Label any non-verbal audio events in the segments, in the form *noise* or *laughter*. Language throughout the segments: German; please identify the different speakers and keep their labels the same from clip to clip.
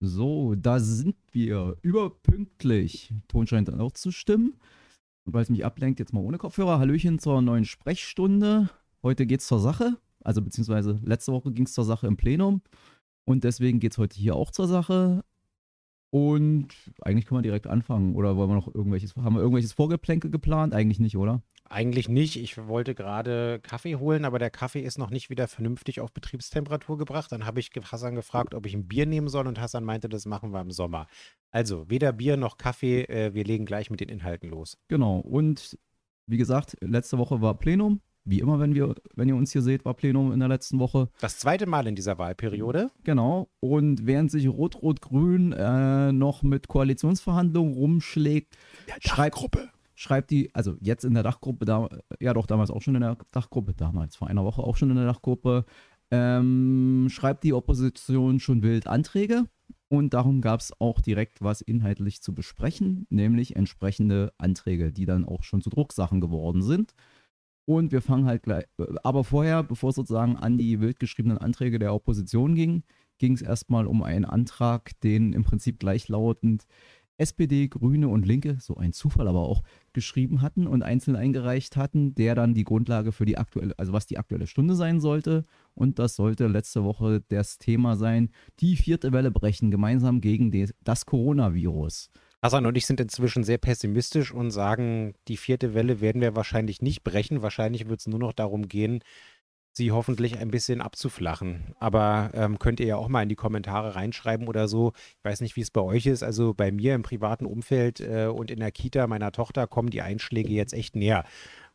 Speaker 1: So, da sind wir. Überpünktlich. Ton scheint dann auch zu stimmen. Und weil es mich ablenkt, jetzt mal ohne Kopfhörer. Hallöchen zur neuen Sprechstunde. Heute geht's zur Sache. Also beziehungsweise letzte Woche ging es zur Sache im Plenum. Und deswegen geht es heute hier auch zur Sache. Und eigentlich können wir direkt anfangen. Oder wollen wir noch irgendwelches, haben wir irgendwelches Vorgeplänkel geplant? Eigentlich nicht, oder?
Speaker 2: Eigentlich nicht. Ich wollte gerade Kaffee holen, aber der Kaffee ist noch nicht wieder vernünftig auf Betriebstemperatur gebracht. Dann habe ich Hassan gefragt, ob ich ein Bier nehmen soll und Hassan meinte, das machen wir im Sommer. Also weder Bier noch Kaffee. Äh, wir legen gleich mit den Inhalten los.
Speaker 1: Genau. Und wie gesagt, letzte Woche war Plenum. Wie immer, wenn, wir, wenn ihr uns hier seht, war Plenum in der letzten Woche.
Speaker 2: Das zweite Mal in dieser Wahlperiode.
Speaker 1: Genau. Und während sich Rot-Rot-Grün äh, noch mit Koalitionsverhandlungen rumschlägt, schreibt, schreibt die, also jetzt in der Dachgruppe, da, ja doch damals auch schon in der Dachgruppe, damals vor einer Woche auch schon in der Dachgruppe, ähm, schreibt die Opposition schon wild Anträge. Und darum gab es auch direkt was inhaltlich zu besprechen, nämlich entsprechende Anträge, die dann auch schon zu Drucksachen geworden sind. Und wir fangen halt gleich, aber vorher, bevor es sozusagen an die wild geschriebenen Anträge der Opposition ging, ging es erstmal um einen Antrag, den im Prinzip gleichlautend SPD, Grüne und Linke, so ein Zufall aber auch, geschrieben hatten und einzeln eingereicht hatten, der dann die Grundlage für die aktuelle, also was die aktuelle Stunde sein sollte. Und das sollte letzte Woche das Thema sein, die vierte Welle brechen, gemeinsam gegen das Coronavirus.
Speaker 2: Hassan und ich sind inzwischen sehr pessimistisch und sagen, die vierte Welle werden wir wahrscheinlich nicht brechen. Wahrscheinlich wird es nur noch darum gehen, sie hoffentlich ein bisschen abzuflachen. Aber ähm, könnt ihr ja auch mal in die Kommentare reinschreiben oder so. Ich weiß nicht, wie es bei euch ist. Also bei mir im privaten Umfeld äh, und in der Kita meiner Tochter kommen die Einschläge jetzt echt näher.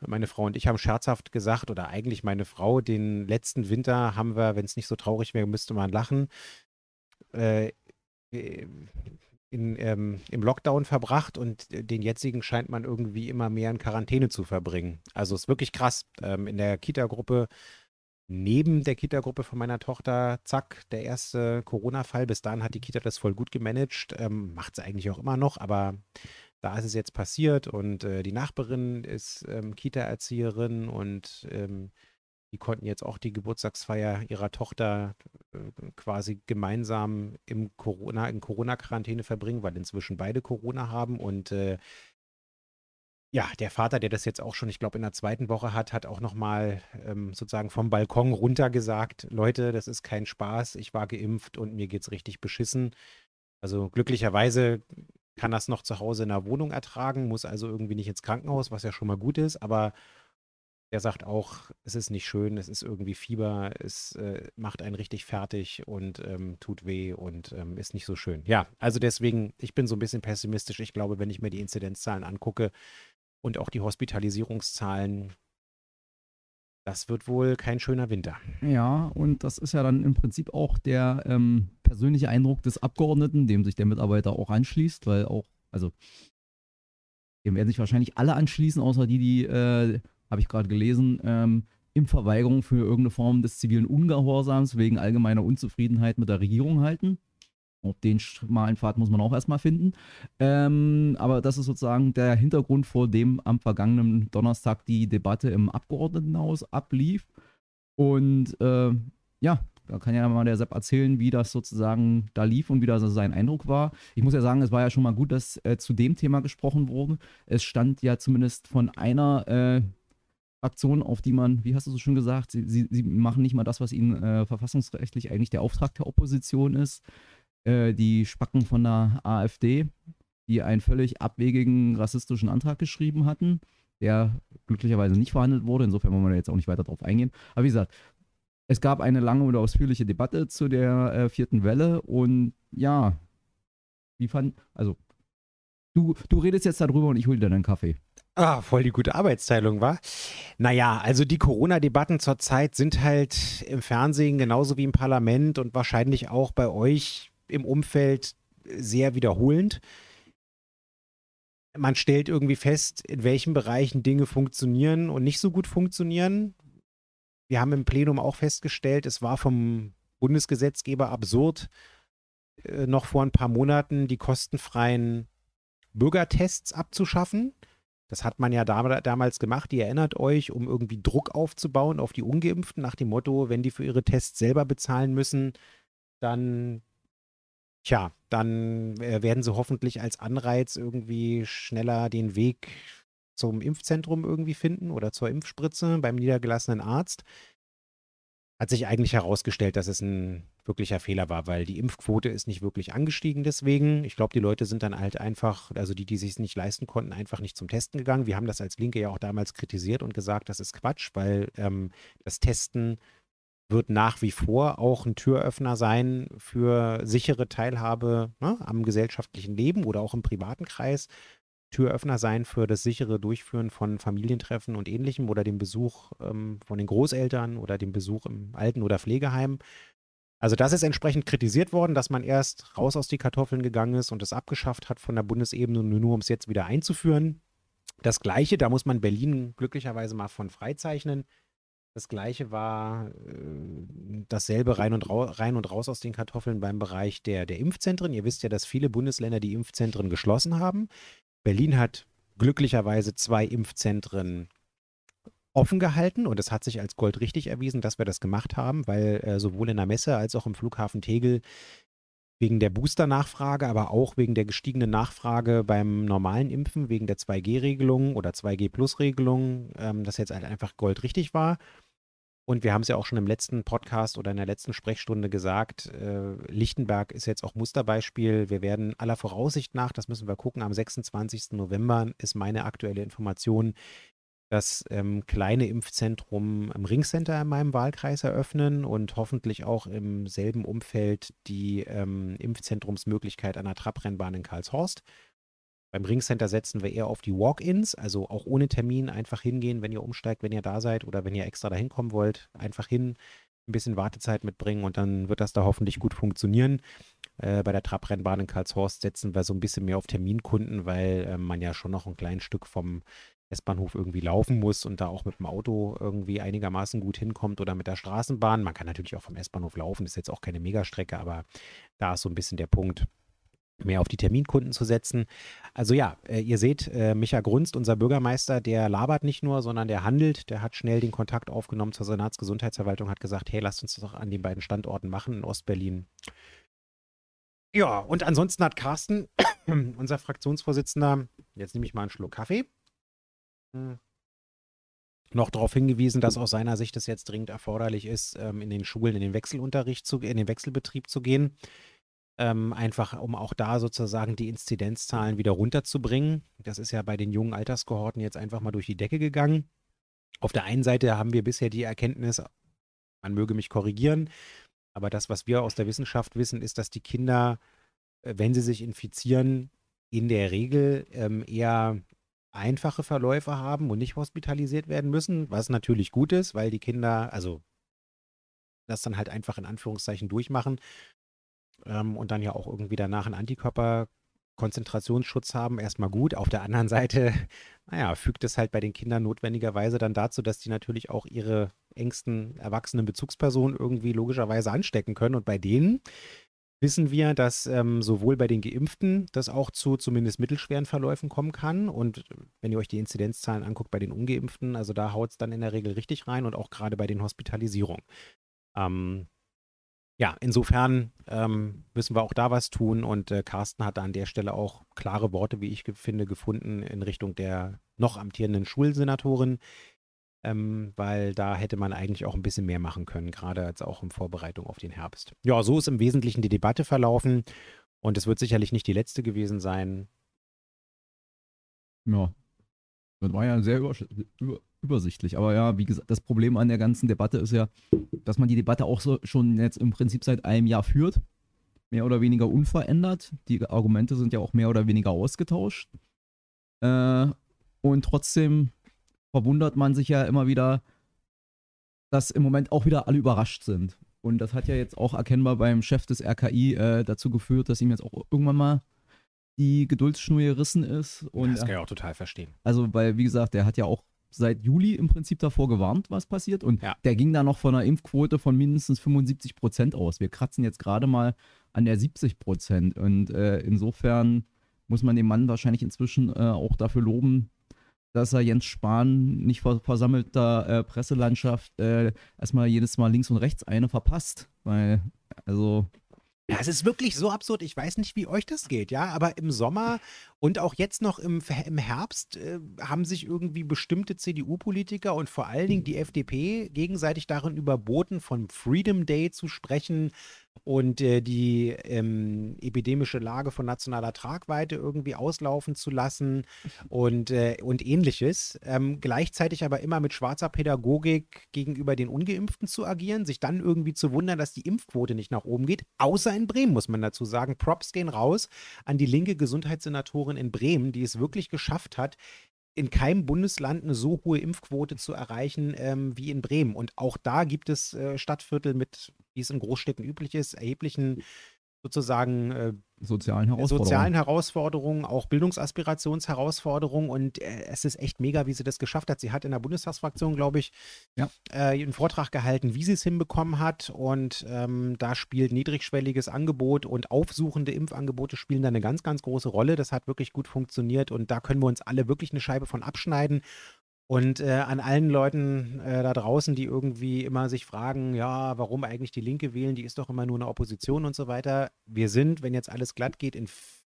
Speaker 2: Meine Frau und ich haben scherzhaft gesagt, oder eigentlich meine Frau, den letzten Winter haben wir, wenn es nicht so traurig wäre, müsste man lachen. Äh, in, ähm, im Lockdown verbracht und den jetzigen scheint man irgendwie immer mehr in Quarantäne zu verbringen. Also ist wirklich krass. Ähm, in der Kita-Gruppe, neben der Kita-Gruppe von meiner Tochter, zack, der erste Corona-Fall. Bis dahin hat die Kita das voll gut gemanagt, ähm, macht es eigentlich auch immer noch, aber da ist es jetzt passiert und äh, die Nachbarin ist ähm, Kita-Erzieherin und ähm, die konnten jetzt auch die Geburtstagsfeier ihrer Tochter äh, quasi gemeinsam im Corona, in Corona-Quarantäne verbringen, weil inzwischen beide Corona haben. Und äh, ja, der Vater, der das jetzt auch schon, ich glaube, in der zweiten Woche hat, hat auch nochmal ähm, sozusagen vom Balkon runter gesagt, Leute, das ist kein Spaß, ich war geimpft und mir geht es richtig beschissen. Also glücklicherweise kann das noch zu Hause in der Wohnung ertragen, muss also irgendwie nicht ins Krankenhaus, was ja schon mal gut ist, aber der sagt auch, es ist nicht schön, es ist irgendwie Fieber, es äh, macht einen richtig fertig und ähm, tut weh und ähm, ist nicht so schön. Ja, also deswegen, ich bin so ein bisschen pessimistisch. Ich glaube, wenn ich mir die Inzidenzzahlen angucke und auch die Hospitalisierungszahlen, das wird wohl kein schöner Winter.
Speaker 1: Ja, und das ist ja dann im Prinzip auch der ähm, persönliche Eindruck des Abgeordneten, dem sich der Mitarbeiter auch anschließt, weil auch, also, dem werden sich wahrscheinlich alle anschließen, außer die, die äh, habe ich gerade gelesen, ähm, in Verweigerung für irgendeine Form des zivilen Ungehorsams wegen allgemeiner Unzufriedenheit mit der Regierung halten. Auch den schmalen Pfad muss man auch erstmal finden. Ähm, aber das ist sozusagen der Hintergrund, vor dem am vergangenen Donnerstag die Debatte im Abgeordnetenhaus ablief. Und äh, ja, da kann ja mal der Sepp erzählen, wie das sozusagen da lief und wie das sein Eindruck war. Ich muss ja sagen, es war ja schon mal gut, dass äh, zu dem Thema gesprochen wurde. Es stand ja zumindest von einer äh, Aktionen, auf die man, wie hast du so schön gesagt, sie, sie, sie machen nicht mal das, was ihnen äh, verfassungsrechtlich eigentlich der Auftrag der Opposition ist. Äh, die Spacken von der AfD, die einen völlig abwegigen rassistischen Antrag geschrieben hatten, der glücklicherweise nicht verhandelt wurde. Insofern wollen wir da jetzt auch nicht weiter drauf eingehen. Aber wie gesagt, es gab eine lange und ausführliche Debatte zu der äh, vierten Welle und ja, wie fand, also du, du redest jetzt darüber und ich hole dir deinen Kaffee.
Speaker 2: Ah, voll die gute Arbeitsteilung, war. Naja, also die Corona-Debatten zurzeit sind halt im Fernsehen genauso wie im Parlament und wahrscheinlich auch bei euch im Umfeld sehr wiederholend. Man stellt irgendwie fest, in welchen Bereichen Dinge funktionieren und nicht so gut funktionieren. Wir haben im Plenum auch festgestellt, es war vom Bundesgesetzgeber absurd, äh, noch vor ein paar Monaten die kostenfreien Bürgertests abzuschaffen. Das hat man ja damals gemacht, ihr erinnert euch, um irgendwie Druck aufzubauen auf die Ungeimpften, nach dem Motto, wenn die für ihre Tests selber bezahlen müssen, dann Tja, dann äh, werden sie hoffentlich als Anreiz irgendwie schneller den Weg zum Impfzentrum irgendwie finden oder zur Impfspritze beim niedergelassenen Arzt. Hat sich eigentlich herausgestellt, dass es ein wirklicher Fehler war, weil die Impfquote ist nicht wirklich angestiegen deswegen. Ich glaube, die Leute sind dann halt einfach, also die, die sich nicht leisten konnten, einfach nicht zum Testen gegangen. Wir haben das als Linke ja auch damals kritisiert und gesagt, das ist Quatsch, weil ähm, das Testen wird nach wie vor auch ein Türöffner sein für sichere Teilhabe ne, am gesellschaftlichen Leben oder auch im privaten Kreis. Türöffner sein für das sichere Durchführen von Familientreffen und ähnlichem oder den Besuch ähm, von den Großeltern oder den Besuch im Alten- oder Pflegeheim. Also das ist entsprechend kritisiert worden, dass man erst raus aus die Kartoffeln gegangen ist und es abgeschafft hat von der Bundesebene, nur um es jetzt wieder einzuführen. Das Gleiche, da muss man Berlin glücklicherweise mal von freizeichnen. Das gleiche war äh, dasselbe rein und, rein und raus aus den Kartoffeln beim Bereich der, der Impfzentren. Ihr wisst ja, dass viele Bundesländer die Impfzentren geschlossen haben. Berlin hat glücklicherweise zwei Impfzentren offen gehalten und es hat sich als Gold richtig erwiesen, dass wir das gemacht haben, weil äh, sowohl in der Messe als auch im Flughafen Tegel wegen der Booster-Nachfrage, aber auch wegen der gestiegenen Nachfrage beim normalen Impfen, wegen der 2G-Regelung oder 2G-Plus-Regelung, ähm, das jetzt halt einfach goldrichtig war. Und wir haben es ja auch schon im letzten Podcast oder in der letzten Sprechstunde gesagt, äh, Lichtenberg ist jetzt auch Musterbeispiel. Wir werden aller Voraussicht nach, das müssen wir gucken, am 26. November ist meine aktuelle Information, das ähm, kleine Impfzentrum im Ringcenter in meinem Wahlkreis eröffnen und hoffentlich auch im selben Umfeld die ähm, Impfzentrumsmöglichkeit der Trabrennbahn in Karlshorst. Beim Ringcenter setzen wir eher auf die Walk-ins, also auch ohne Termin einfach hingehen, wenn ihr umsteigt, wenn ihr da seid oder wenn ihr extra dahin kommen wollt, einfach hin, ein bisschen Wartezeit mitbringen und dann wird das da hoffentlich gut funktionieren. Äh, bei der Trabrennbahn in Karlshorst setzen wir so ein bisschen mehr auf Terminkunden, weil äh, man ja schon noch ein kleines Stück vom S-Bahnhof irgendwie laufen muss und da auch mit dem Auto irgendwie einigermaßen gut hinkommt oder mit der Straßenbahn. Man kann natürlich auch vom S-Bahnhof laufen, ist jetzt auch keine Megastrecke, aber da ist so ein bisschen der Punkt, mehr auf die Terminkunden zu setzen. Also ja, äh, ihr seht, äh, Micha Grunst, unser Bürgermeister, der labert nicht nur, sondern der handelt. Der hat schnell den Kontakt aufgenommen zur Senatsgesundheitsverwaltung, hat gesagt, hey, lasst uns das doch an den beiden Standorten machen in Ostberlin. Ja, und ansonsten hat Carsten, *clears throat* unser Fraktionsvorsitzender, jetzt nehme ich mal einen Schluck Kaffee, hm. noch darauf hingewiesen, dass aus seiner Sicht es jetzt dringend erforderlich ist, ähm, in den Schulen in den Wechselunterricht zu, in den Wechselbetrieb zu gehen. Ähm, einfach um auch da sozusagen die Inzidenzzahlen wieder runterzubringen. Das ist ja bei den jungen Alterskohorten jetzt einfach mal durch die Decke gegangen. Auf der einen Seite haben wir bisher die Erkenntnis, man möge mich korrigieren, aber das, was wir aus der Wissenschaft wissen, ist, dass die Kinder, äh, wenn sie sich infizieren, in der Regel ähm, eher einfache Verläufe haben und nicht hospitalisiert werden müssen, was natürlich gut ist, weil die Kinder, also das dann halt einfach in Anführungszeichen durchmachen ähm, und dann ja auch irgendwie danach einen Antikörperkonzentrationsschutz haben, erstmal gut. Auf der anderen Seite, *laughs* naja, fügt es halt bei den Kindern notwendigerweise dann dazu, dass die natürlich auch ihre engsten erwachsenen Bezugspersonen irgendwie logischerweise anstecken können. Und bei denen wissen wir, dass ähm, sowohl bei den Geimpften das auch zu zumindest mittelschweren Verläufen kommen kann. Und wenn ihr euch die Inzidenzzahlen anguckt bei den Ungeimpften, also da haut es dann in der Regel richtig rein und auch gerade bei den Hospitalisierungen. Ähm, ja, insofern ähm, müssen wir auch da was tun und äh, Carsten hat an der Stelle auch klare Worte, wie ich finde, gefunden in Richtung der noch amtierenden Schulsenatorin, ähm, weil da hätte man eigentlich auch ein bisschen mehr machen können, gerade als auch in Vorbereitung auf den Herbst. Ja, so ist im Wesentlichen die Debatte verlaufen und es wird sicherlich nicht die letzte gewesen sein.
Speaker 1: Ja, das war ja sehr über, über, übersichtlich. Aber ja, wie gesagt, das Problem an der ganzen Debatte ist ja, dass man die Debatte auch so schon jetzt im Prinzip seit einem Jahr führt. Mehr oder weniger unverändert. Die Argumente sind ja auch mehr oder weniger ausgetauscht. Äh, und trotzdem verwundert man sich ja immer wieder, dass im Moment auch wieder alle überrascht sind. Und das hat ja jetzt auch erkennbar beim Chef des RKI äh, dazu geführt, dass ihm jetzt auch irgendwann mal die Geduldsschnur gerissen ist. Und,
Speaker 2: das kann ich auch total verstehen.
Speaker 1: Also, weil, wie gesagt, der hat ja auch seit Juli im Prinzip davor gewarnt, was passiert. Und ja. der ging da noch von einer Impfquote von mindestens 75 Prozent aus. Wir kratzen jetzt gerade mal an der 70 Prozent. Und äh, insofern muss man den Mann wahrscheinlich inzwischen äh, auch dafür loben, dass er Jens Spahn nicht vor versammelter äh, Presselandschaft äh, erstmal jedes Mal links und rechts eine verpasst. Weil, also,
Speaker 2: Ja, es ist wirklich so absurd. Ich weiß nicht, wie euch das geht, ja. Aber im Sommer und auch jetzt noch im, im Herbst äh, haben sich irgendwie bestimmte CDU-Politiker und vor allen Dingen die FDP gegenseitig darin überboten, von Freedom Day zu sprechen, und äh, die ähm, epidemische Lage von nationaler Tragweite irgendwie auslaufen zu lassen und, äh, und ähnliches. Ähm, gleichzeitig aber immer mit schwarzer Pädagogik gegenüber den Ungeimpften zu agieren, sich dann irgendwie zu wundern, dass die Impfquote nicht nach oben geht, außer in Bremen, muss man dazu sagen. Props gehen raus an die linke Gesundheitssenatorin in Bremen, die es wirklich geschafft hat, in keinem Bundesland eine so hohe Impfquote zu erreichen ähm, wie in Bremen. Und auch da gibt es äh, Stadtviertel mit, wie es in Großstädten üblich ist, erheblichen sozusagen äh,
Speaker 1: sozialen Herausforderungen.
Speaker 2: sozialen Herausforderungen, auch Bildungsaspirationsherausforderungen und äh, es ist echt mega, wie sie das geschafft hat. Sie hat in der Bundestagsfraktion, glaube ich, ja. äh, einen Vortrag gehalten, wie sie es hinbekommen hat und ähm, da spielt niedrigschwelliges Angebot und aufsuchende Impfangebote spielen da eine ganz, ganz große Rolle. Das hat wirklich gut funktioniert und da können wir uns alle wirklich eine Scheibe von abschneiden und äh, an allen Leuten äh, da draußen, die irgendwie immer sich fragen, ja, warum eigentlich die Linke wählen, die ist doch immer nur eine Opposition und so weiter. Wir sind, wenn jetzt alles glatt geht, in,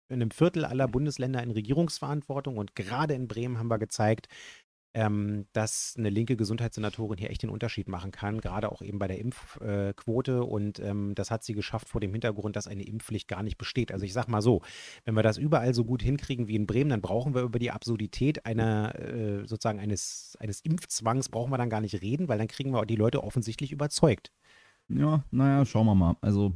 Speaker 2: in einem Viertel aller Bundesländer in Regierungsverantwortung und gerade in Bremen haben wir gezeigt, ähm, dass eine linke Gesundheitssenatorin hier echt den Unterschied machen kann, gerade auch eben bei der Impfquote. Äh, und ähm, das hat sie geschafft vor dem Hintergrund, dass eine Impfpflicht gar nicht besteht. Also ich sage mal so, wenn wir das überall so gut hinkriegen wie in Bremen, dann brauchen wir über die Absurdität einer äh, sozusagen eines, eines Impfzwangs brauchen wir dann gar nicht reden, weil dann kriegen wir die Leute offensichtlich überzeugt.
Speaker 1: Ja, naja, schauen wir mal. Also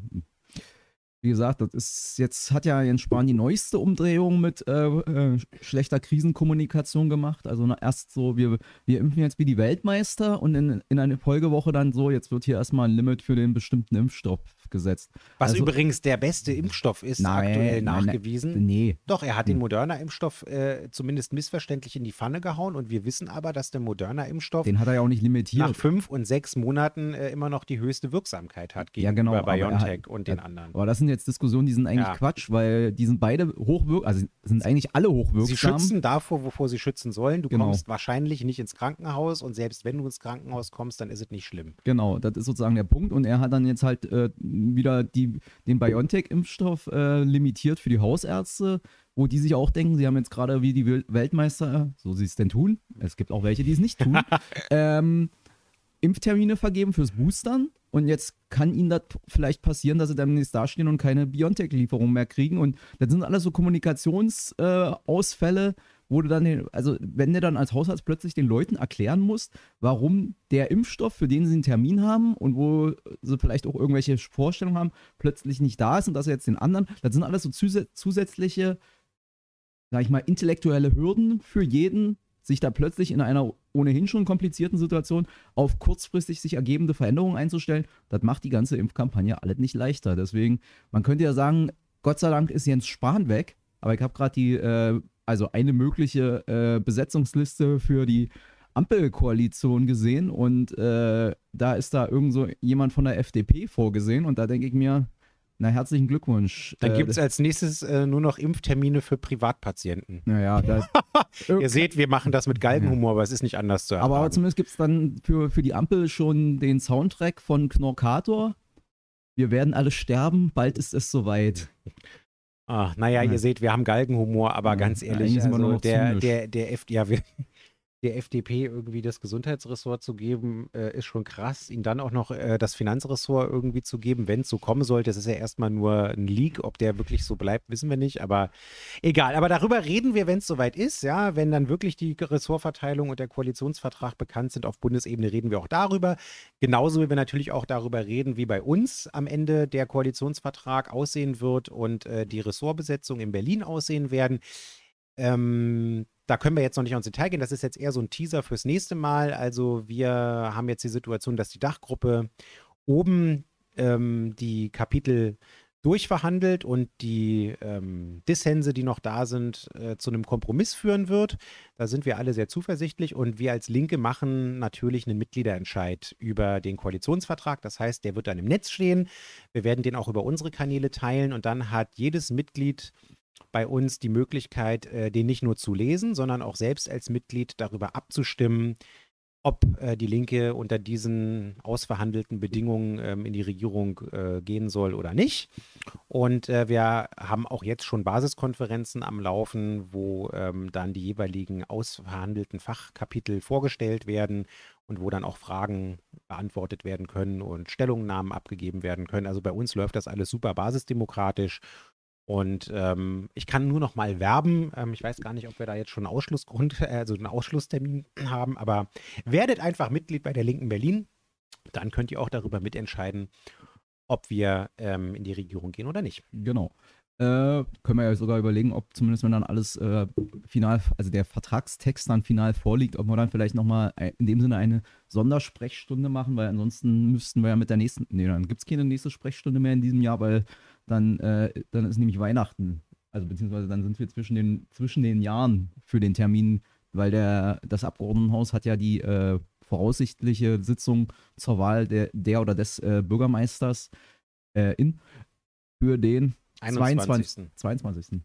Speaker 1: wie gesagt, das ist jetzt hat ja Jens Spahn die neueste Umdrehung mit äh, äh, schlechter Krisenkommunikation gemacht. Also na, erst so, wir, wir impfen jetzt wie die Weltmeister und in, in eine Folgewoche dann so, jetzt wird hier erstmal ein Limit für den bestimmten Impfstoff gesetzt.
Speaker 2: Was also, übrigens der beste Impfstoff ist, nein, aktuell nachgewiesen.
Speaker 1: Nein, nee.
Speaker 2: Doch, er hat den hm. Moderna-Impfstoff äh, zumindest missverständlich in die Pfanne gehauen und wir wissen aber, dass der Moderna-Impfstoff.
Speaker 1: Den hat er ja auch nicht limitiert.
Speaker 2: Nach fünf und sechs Monaten äh, immer noch die höchste Wirksamkeit hat gegenüber ja, genau, BioNTech hat, und den anderen.
Speaker 1: Aber das sind jetzt Diskussionen, die sind eigentlich ja. Quatsch, weil die sind beide hochwirksam, also sind eigentlich alle hochwirksam.
Speaker 2: Sie schützen davor, wovor sie schützen sollen. Du genau. kommst wahrscheinlich nicht ins Krankenhaus und selbst wenn du ins Krankenhaus kommst, dann ist es nicht schlimm.
Speaker 1: Genau, das ist sozusagen der Punkt und er hat dann jetzt halt äh, wieder die den BioNTech-Impfstoff äh, limitiert für die Hausärzte, wo die sich auch denken, sie haben jetzt gerade wie die Weltmeister, so sie es denn tun, es gibt auch welche, die es nicht tun, *laughs* ähm, Impftermine vergeben fürs Boostern. Und jetzt kann ihnen das vielleicht passieren, dass sie dann demnächst dastehen und keine BioNTech-Lieferung mehr kriegen. Und das sind alles so Kommunikationsausfälle, äh, wo du dann, den, also wenn du dann als Hausarzt plötzlich den Leuten erklären musst, warum der Impfstoff, für den sie einen Termin haben und wo sie vielleicht auch irgendwelche Vorstellungen haben, plötzlich nicht da ist und dass er jetzt den anderen, das sind alles so zusätzliche, sag ich mal, intellektuelle Hürden für jeden, sich da plötzlich in einer ohnehin schon komplizierten Situation auf kurzfristig sich ergebende Veränderungen einzustellen, das macht die ganze Impfkampagne alles nicht leichter. Deswegen, man könnte ja sagen, Gott sei Dank ist Jens Spahn weg, aber ich habe gerade die äh, also eine mögliche äh, Besetzungsliste für die Ampelkoalition gesehen und äh, da ist da irgend so jemand von der FDP vorgesehen und da denke ich mir, na, herzlichen Glückwunsch.
Speaker 2: Dann äh, gibt es als nächstes äh, nur noch Impftermine für Privatpatienten.
Speaker 1: Naja, *laughs*
Speaker 2: ihr seht, wir machen das mit Galgenhumor, aber es ist nicht anders zu
Speaker 1: erwarten. Aber zumindest gibt es dann für, für die Ampel schon den Soundtrack von Knorkator. Wir werden alle sterben, bald ist es soweit. *laughs*
Speaker 2: Ach, naja, ja. ihr seht, wir haben Galgenhumor, aber ja, ganz ehrlich, also der, der, der, F ja, wir, der FDP irgendwie das Gesundheitsressort zu geben, äh, ist schon krass. Ihnen dann auch noch äh, das Finanzressort irgendwie zu geben, wenn es so kommen sollte. Das ist ja erstmal nur ein Leak. Ob der wirklich so bleibt, wissen wir nicht. Aber egal. Aber darüber reden wir, wenn es soweit ist. Ja, wenn dann wirklich die Ressortverteilung und der Koalitionsvertrag bekannt sind auf Bundesebene, reden wir auch darüber. Genauso wie wir natürlich auch darüber reden, wie bei uns am Ende der Koalitionsvertrag aussehen wird und äh, die Ressortbesetzung in Berlin aussehen werden. Ähm, da können wir jetzt noch nicht ins Detail gehen. Das ist jetzt eher so ein Teaser fürs nächste Mal. Also wir haben jetzt die Situation, dass die Dachgruppe oben ähm, die Kapitel durchverhandelt und die ähm, Dissense, die noch da sind, äh, zu einem Kompromiss führen wird. Da sind wir alle sehr zuversichtlich und wir als Linke machen natürlich einen Mitgliederentscheid über den Koalitionsvertrag. Das heißt, der wird dann im Netz stehen. Wir werden den auch über unsere Kanäle teilen und dann hat jedes Mitglied bei uns die Möglichkeit, äh, den nicht nur zu lesen, sondern auch selbst als Mitglied darüber abzustimmen, ob äh, die Linke unter diesen ausverhandelten Bedingungen ähm, in die Regierung äh, gehen soll oder nicht. Und äh, wir haben auch jetzt schon Basiskonferenzen am Laufen, wo ähm, dann die jeweiligen ausverhandelten Fachkapitel vorgestellt werden und wo dann auch Fragen beantwortet werden können und Stellungnahmen abgegeben werden können. Also bei uns läuft das alles super basisdemokratisch und ähm, ich kann nur noch mal werben. Ähm, ich weiß gar nicht, ob wir da jetzt schon einen Ausschlussgrund, also einen Ausschlusstermin *clears throat* haben, aber werdet einfach Mitglied bei der Linken Berlin. Dann könnt ihr auch darüber mitentscheiden, ob wir ähm, in die Regierung gehen oder nicht.
Speaker 1: Genau. Äh, können wir ja sogar überlegen, ob zumindest wenn dann alles äh, final, also der Vertragstext dann final vorliegt, ob wir dann vielleicht nochmal in dem Sinne eine Sondersprechstunde machen, weil ansonsten müssten wir ja mit der nächsten, nee, dann gibt es keine nächste Sprechstunde mehr in diesem Jahr, weil dann, äh, dann ist nämlich Weihnachten. Also beziehungsweise dann sind wir zwischen den, zwischen den Jahren für den Termin, weil der, das Abgeordnetenhaus hat ja die äh, voraussichtliche Sitzung zur Wahl der, der oder des äh, Bürgermeisters äh, in für den 21. 22.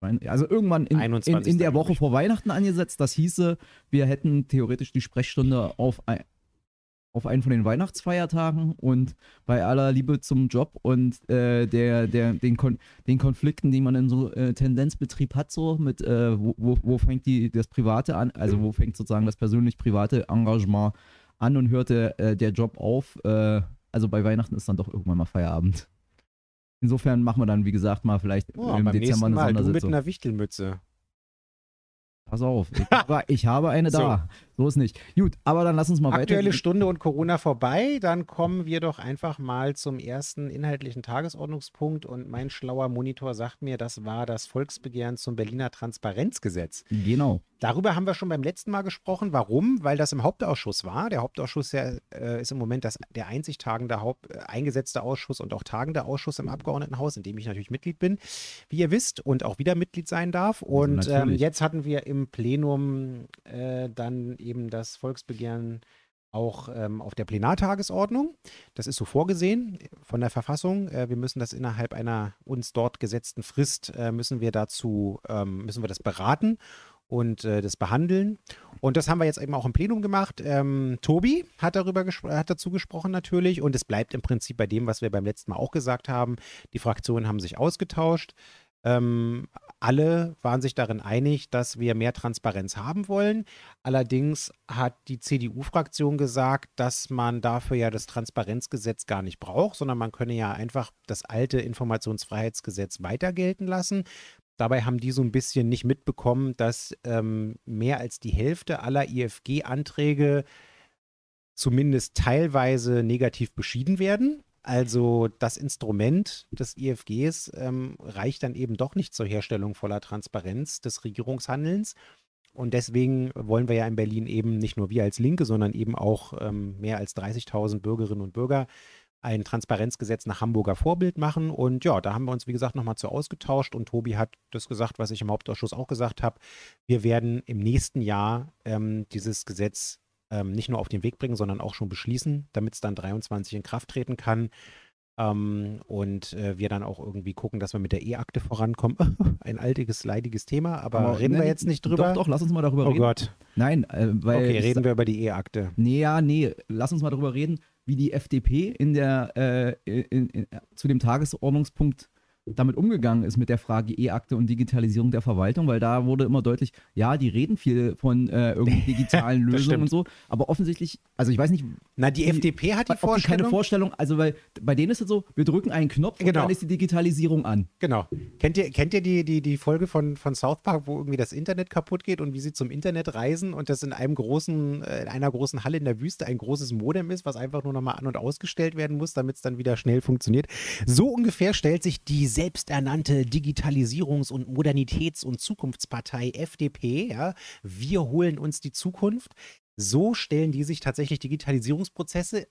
Speaker 1: Also irgendwann in, in, in, der Woche vor Weihnachten angesetzt. Das hieße, wir hätten theoretisch die Sprechstunde auf ein, auf einen von den Weihnachtsfeiertagen und bei aller Liebe zum Job und äh, der, der, den, Kon den Konflikten, die man in so äh, Tendenzbetrieb hat, so mit, äh, wo, wo, wo, fängt die, das Private an, also wo fängt sozusagen das persönlich-private Engagement an und hörte äh, der Job auf. Äh, also bei Weihnachten ist dann doch irgendwann mal Feierabend. Insofern machen wir dann, wie gesagt, mal vielleicht
Speaker 2: oh, im Dezember eine Mal, Sondersitzung. Du mit einer Wichtelmütze.
Speaker 1: Pass auf, ich *laughs* habe, ich habe eine da. So. ist nicht. Gut, aber dann lass uns mal
Speaker 2: weiter. Aktuelle Stunde und Corona vorbei. Dann kommen wir doch einfach mal zum ersten inhaltlichen Tagesordnungspunkt. Und mein schlauer Monitor sagt mir, das war das Volksbegehren zum Berliner Transparenzgesetz.
Speaker 1: Genau.
Speaker 2: Darüber haben wir schon beim letzten Mal gesprochen. Warum? Weil das im Hauptausschuss war. Der Hauptausschuss der, äh, ist im Moment das, der einzig tagende Haupt, äh, eingesetzte Ausschuss und auch tagende Ausschuss im Abgeordnetenhaus, in dem ich natürlich Mitglied bin, wie ihr wisst, und auch wieder Mitglied sein darf. Und also ähm, jetzt hatten wir im Plenum äh, dann eben das Volksbegehren auch ähm, auf der Plenartagesordnung. Das ist so vorgesehen von der Verfassung. Äh, wir müssen das innerhalb einer uns dort gesetzten Frist äh, müssen wir dazu ähm, müssen wir das beraten und äh, das behandeln. Und das haben wir jetzt eben auch im Plenum gemacht. Ähm, Tobi hat darüber hat dazu gesprochen natürlich und es bleibt im Prinzip bei dem, was wir beim letzten Mal auch gesagt haben. Die Fraktionen haben sich ausgetauscht. Ähm, alle waren sich darin einig, dass wir mehr Transparenz haben wollen. Allerdings hat die CDU-Fraktion gesagt, dass man dafür ja das Transparenzgesetz gar nicht braucht, sondern man könne ja einfach das alte Informationsfreiheitsgesetz weiter gelten lassen. Dabei haben die so ein bisschen nicht mitbekommen, dass ähm, mehr als die Hälfte aller IFG-Anträge zumindest teilweise negativ beschieden werden. Also das Instrument des IFGs ähm, reicht dann eben doch nicht zur Herstellung voller Transparenz des Regierungshandelns. Und deswegen wollen wir ja in Berlin eben nicht nur wir als Linke, sondern eben auch ähm, mehr als 30.000 Bürgerinnen und Bürger ein Transparenzgesetz nach Hamburger Vorbild machen. Und ja, da haben wir uns, wie gesagt, nochmal zu ausgetauscht. Und Tobi hat das gesagt, was ich im Hauptausschuss auch gesagt habe. Wir werden im nächsten Jahr ähm, dieses Gesetz ähm, nicht nur auf den Weg bringen, sondern auch schon beschließen, damit es dann 23 in Kraft treten kann. Ähm, und äh, wir dann auch irgendwie gucken, dass wir mit der E-Akte vorankommen. *laughs* Ein altiges, leidiges Thema, aber, aber reden wir jetzt nicht drüber?
Speaker 1: Doch, doch, lass uns mal darüber
Speaker 2: oh
Speaker 1: reden.
Speaker 2: Oh Gott.
Speaker 1: Nein, äh, weil.
Speaker 2: Okay, reden wir über die E-Akte.
Speaker 1: Nee, ja, nee, lass uns mal darüber reden, wie die FDP in der, äh, in, in, zu dem Tagesordnungspunkt damit umgegangen ist mit der Frage E-Akte und Digitalisierung der Verwaltung, weil da wurde immer deutlich, ja, die reden viel von äh, irgendwie *laughs* digitalen Lösungen und so, aber offensichtlich, also ich weiß nicht.
Speaker 2: Na, die, die FDP hat die Vorstellung.
Speaker 1: keine Vorstellung, also weil bei denen ist es so, wir drücken einen Knopf genau. und dann ist die Digitalisierung an.
Speaker 2: Genau. Kennt ihr, kennt ihr die, die, die Folge von, von South Park, wo irgendwie das Internet kaputt geht und wie sie zum Internet reisen und das in einem großen, äh, in einer großen Halle in der Wüste ein großes Modem ist, was einfach nur nochmal an- und ausgestellt werden muss, damit es dann wieder schnell funktioniert. So ungefähr stellt sich die selbsternannte Digitalisierungs- und Modernitäts- und Zukunftspartei FDP, ja, wir holen uns die Zukunft. So stellen die sich tatsächlich Digitalisierungsprozesse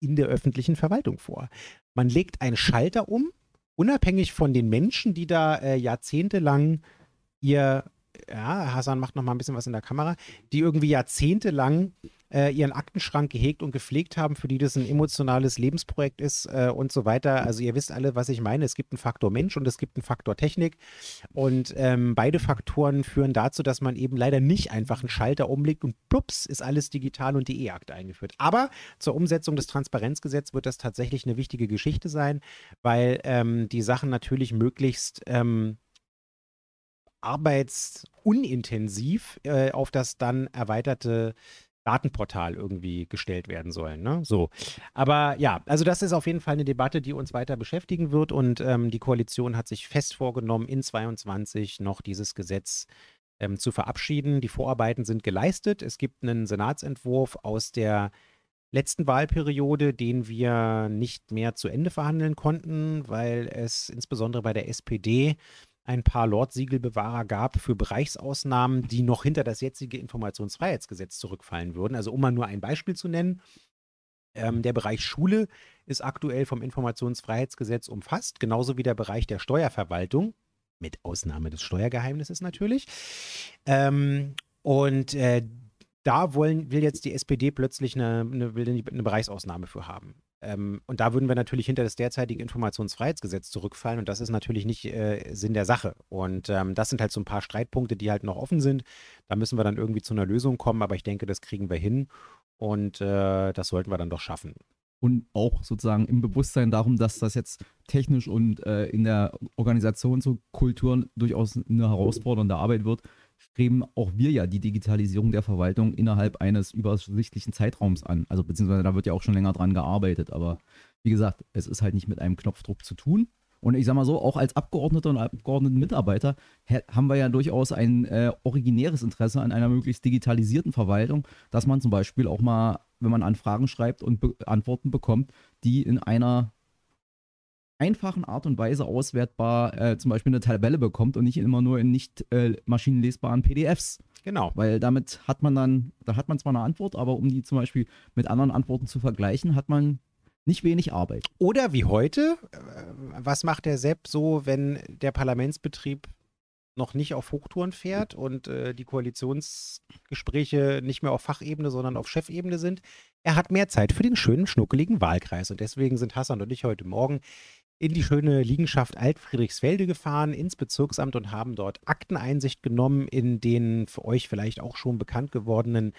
Speaker 2: in der öffentlichen Verwaltung vor. Man legt einen Schalter um, unabhängig von den Menschen, die da äh, jahrzehntelang ihr, ja, Hasan macht noch mal ein bisschen was in der Kamera, die irgendwie jahrzehntelang äh, ihren Aktenschrank gehegt und gepflegt haben, für die das ein emotionales Lebensprojekt ist äh, und so weiter. Also ihr wisst alle, was ich meine. Es gibt einen Faktor Mensch und es gibt einen Faktor Technik. Und ähm, beide Faktoren führen dazu, dass man eben leider nicht einfach einen Schalter umlegt und plups ist alles digital und die E-Akte eingeführt. Aber zur Umsetzung des Transparenzgesetzes wird das tatsächlich eine wichtige Geschichte sein, weil ähm, die Sachen natürlich möglichst ähm, arbeitsunintensiv äh, auf das dann erweiterte Datenportal irgendwie gestellt werden sollen. Ne? So. Aber ja, also das ist auf jeden Fall eine Debatte, die uns weiter beschäftigen wird und ähm, die Koalition hat sich fest vorgenommen, in 22 noch dieses Gesetz ähm, zu verabschieden. Die Vorarbeiten sind geleistet. Es gibt einen Senatsentwurf aus der letzten Wahlperiode, den wir nicht mehr zu Ende verhandeln konnten, weil es insbesondere bei der SPD ein paar Lordsiegelbewahrer gab für Bereichsausnahmen, die noch hinter das jetzige Informationsfreiheitsgesetz zurückfallen würden. Also um mal nur ein Beispiel zu nennen. Ähm, der Bereich Schule ist aktuell vom Informationsfreiheitsgesetz umfasst, genauso wie der Bereich der Steuerverwaltung, mit Ausnahme des Steuergeheimnisses natürlich. Ähm, und äh, da wollen, will jetzt die SPD plötzlich eine, eine, eine Bereichsausnahme für haben. Ähm, und da würden wir natürlich hinter das derzeitige Informationsfreiheitsgesetz zurückfallen und das ist natürlich nicht äh, Sinn der Sache. Und ähm, das sind halt so ein paar Streitpunkte, die halt noch offen sind. Da müssen wir dann irgendwie zu einer Lösung kommen, aber ich denke, das kriegen wir hin und äh, das sollten wir dann doch schaffen
Speaker 1: und auch sozusagen im Bewusstsein darum, dass das jetzt technisch und äh, in der Organisation zur Kultur durchaus eine herausfordernde Arbeit wird, streben auch wir ja die Digitalisierung der Verwaltung innerhalb eines übersichtlichen Zeitraums an. Also beziehungsweise da wird ja auch schon länger dran gearbeitet. Aber wie gesagt, es ist halt nicht mit einem Knopfdruck zu tun. Und ich sag mal so, auch als Abgeordneter und Abgeordnetenmitarbeiter haben wir ja durchaus ein äh, originäres Interesse an einer möglichst digitalisierten Verwaltung, dass man zum Beispiel auch mal, wenn man Anfragen schreibt und Be Antworten bekommt, die in einer einfachen Art und Weise auswertbar äh, zum Beispiel eine Tabelle bekommt und nicht immer nur in nicht äh, maschinenlesbaren PDFs.
Speaker 2: Genau.
Speaker 1: Weil damit hat man dann, da hat man zwar eine Antwort, aber um die zum Beispiel mit anderen Antworten zu vergleichen, hat man nicht wenig Arbeit.
Speaker 2: Oder wie heute, äh, was macht der Sepp so, wenn der Parlamentsbetrieb noch nicht auf Hochtouren fährt und äh, die Koalitionsgespräche nicht mehr auf Fachebene, sondern auf Chefebene sind? Er hat mehr Zeit für den schönen, schnuckeligen Wahlkreis. Und deswegen sind Hassan und ich heute Morgen in die schöne Liegenschaft Altfriedrichsfelde gefahren, ins Bezirksamt und haben dort Akteneinsicht genommen in den für euch vielleicht auch schon bekannt gewordenen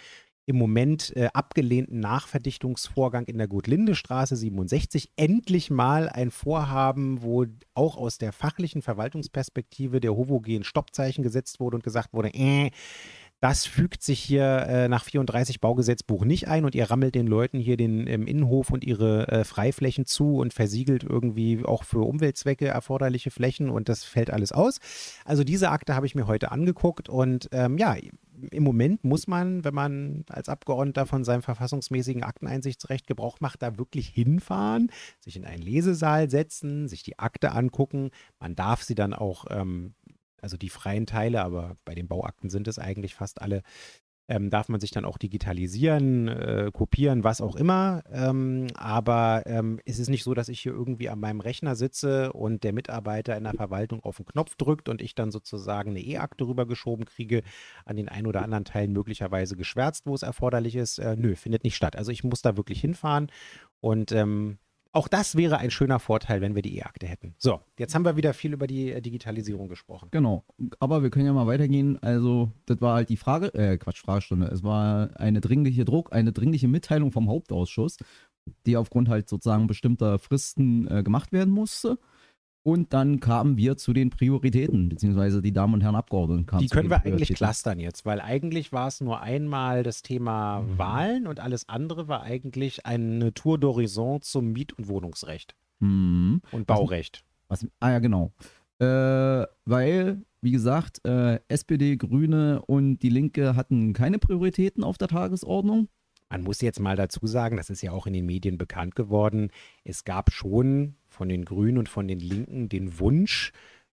Speaker 2: im Moment äh, abgelehnten Nachverdichtungsvorgang in der Gutlindestraße 67 endlich mal ein Vorhaben, wo auch aus der fachlichen Verwaltungsperspektive der homogen Stoppzeichen gesetzt wurde und gesagt wurde, äh, das fügt sich hier äh, nach 34 Baugesetzbuch nicht ein und ihr rammelt den Leuten hier den ähm, Innenhof und ihre äh, Freiflächen zu und versiegelt irgendwie auch für Umweltzwecke erforderliche Flächen und das fällt alles aus. Also diese Akte habe ich mir heute angeguckt und ähm, ja, im Moment muss man, wenn man als Abgeordneter von seinem verfassungsmäßigen Akteneinsichtsrecht Gebrauch macht, da wirklich hinfahren, sich in einen Lesesaal setzen, sich die Akte angucken. Man darf sie dann auch ähm, also die freien Teile, aber bei den Bauakten sind es eigentlich fast alle, ähm, darf man sich dann auch digitalisieren, äh, kopieren, was auch immer. Ähm, aber ähm, es ist nicht so, dass ich hier irgendwie an meinem Rechner sitze und der Mitarbeiter in der Verwaltung auf den Knopf drückt und ich dann sozusagen eine E-Akte rübergeschoben kriege, an den ein oder anderen Teilen möglicherweise geschwärzt, wo es erforderlich ist. Äh, nö, findet nicht statt. Also ich muss da wirklich hinfahren und ähm, auch das wäre ein schöner Vorteil, wenn wir die E-Akte hätten. So, jetzt haben wir wieder viel über die äh, Digitalisierung gesprochen.
Speaker 1: Genau. Aber wir können ja mal weitergehen. Also, das war halt die Frage, äh, Quatsch, Fragestunde. Es war eine dringliche Druck, eine dringliche Mitteilung vom Hauptausschuss, die aufgrund halt sozusagen bestimmter Fristen äh, gemacht werden musste. Und dann kamen wir zu den Prioritäten, beziehungsweise die Damen und Herren Abgeordneten kamen
Speaker 2: Die können wir eigentlich clustern jetzt, weil eigentlich war es nur einmal das Thema mhm. Wahlen und alles andere war eigentlich eine Tour d'Horizon zum Miet- und Wohnungsrecht
Speaker 1: mhm.
Speaker 2: und Baurecht.
Speaker 1: Was, was, ah ja, genau. Äh, weil, wie gesagt, äh, SPD, Grüne und die Linke hatten keine Prioritäten auf der Tagesordnung.
Speaker 2: Man muss jetzt mal dazu sagen, das ist ja auch in den Medien bekannt geworden, es gab schon von den Grünen und von den Linken den Wunsch,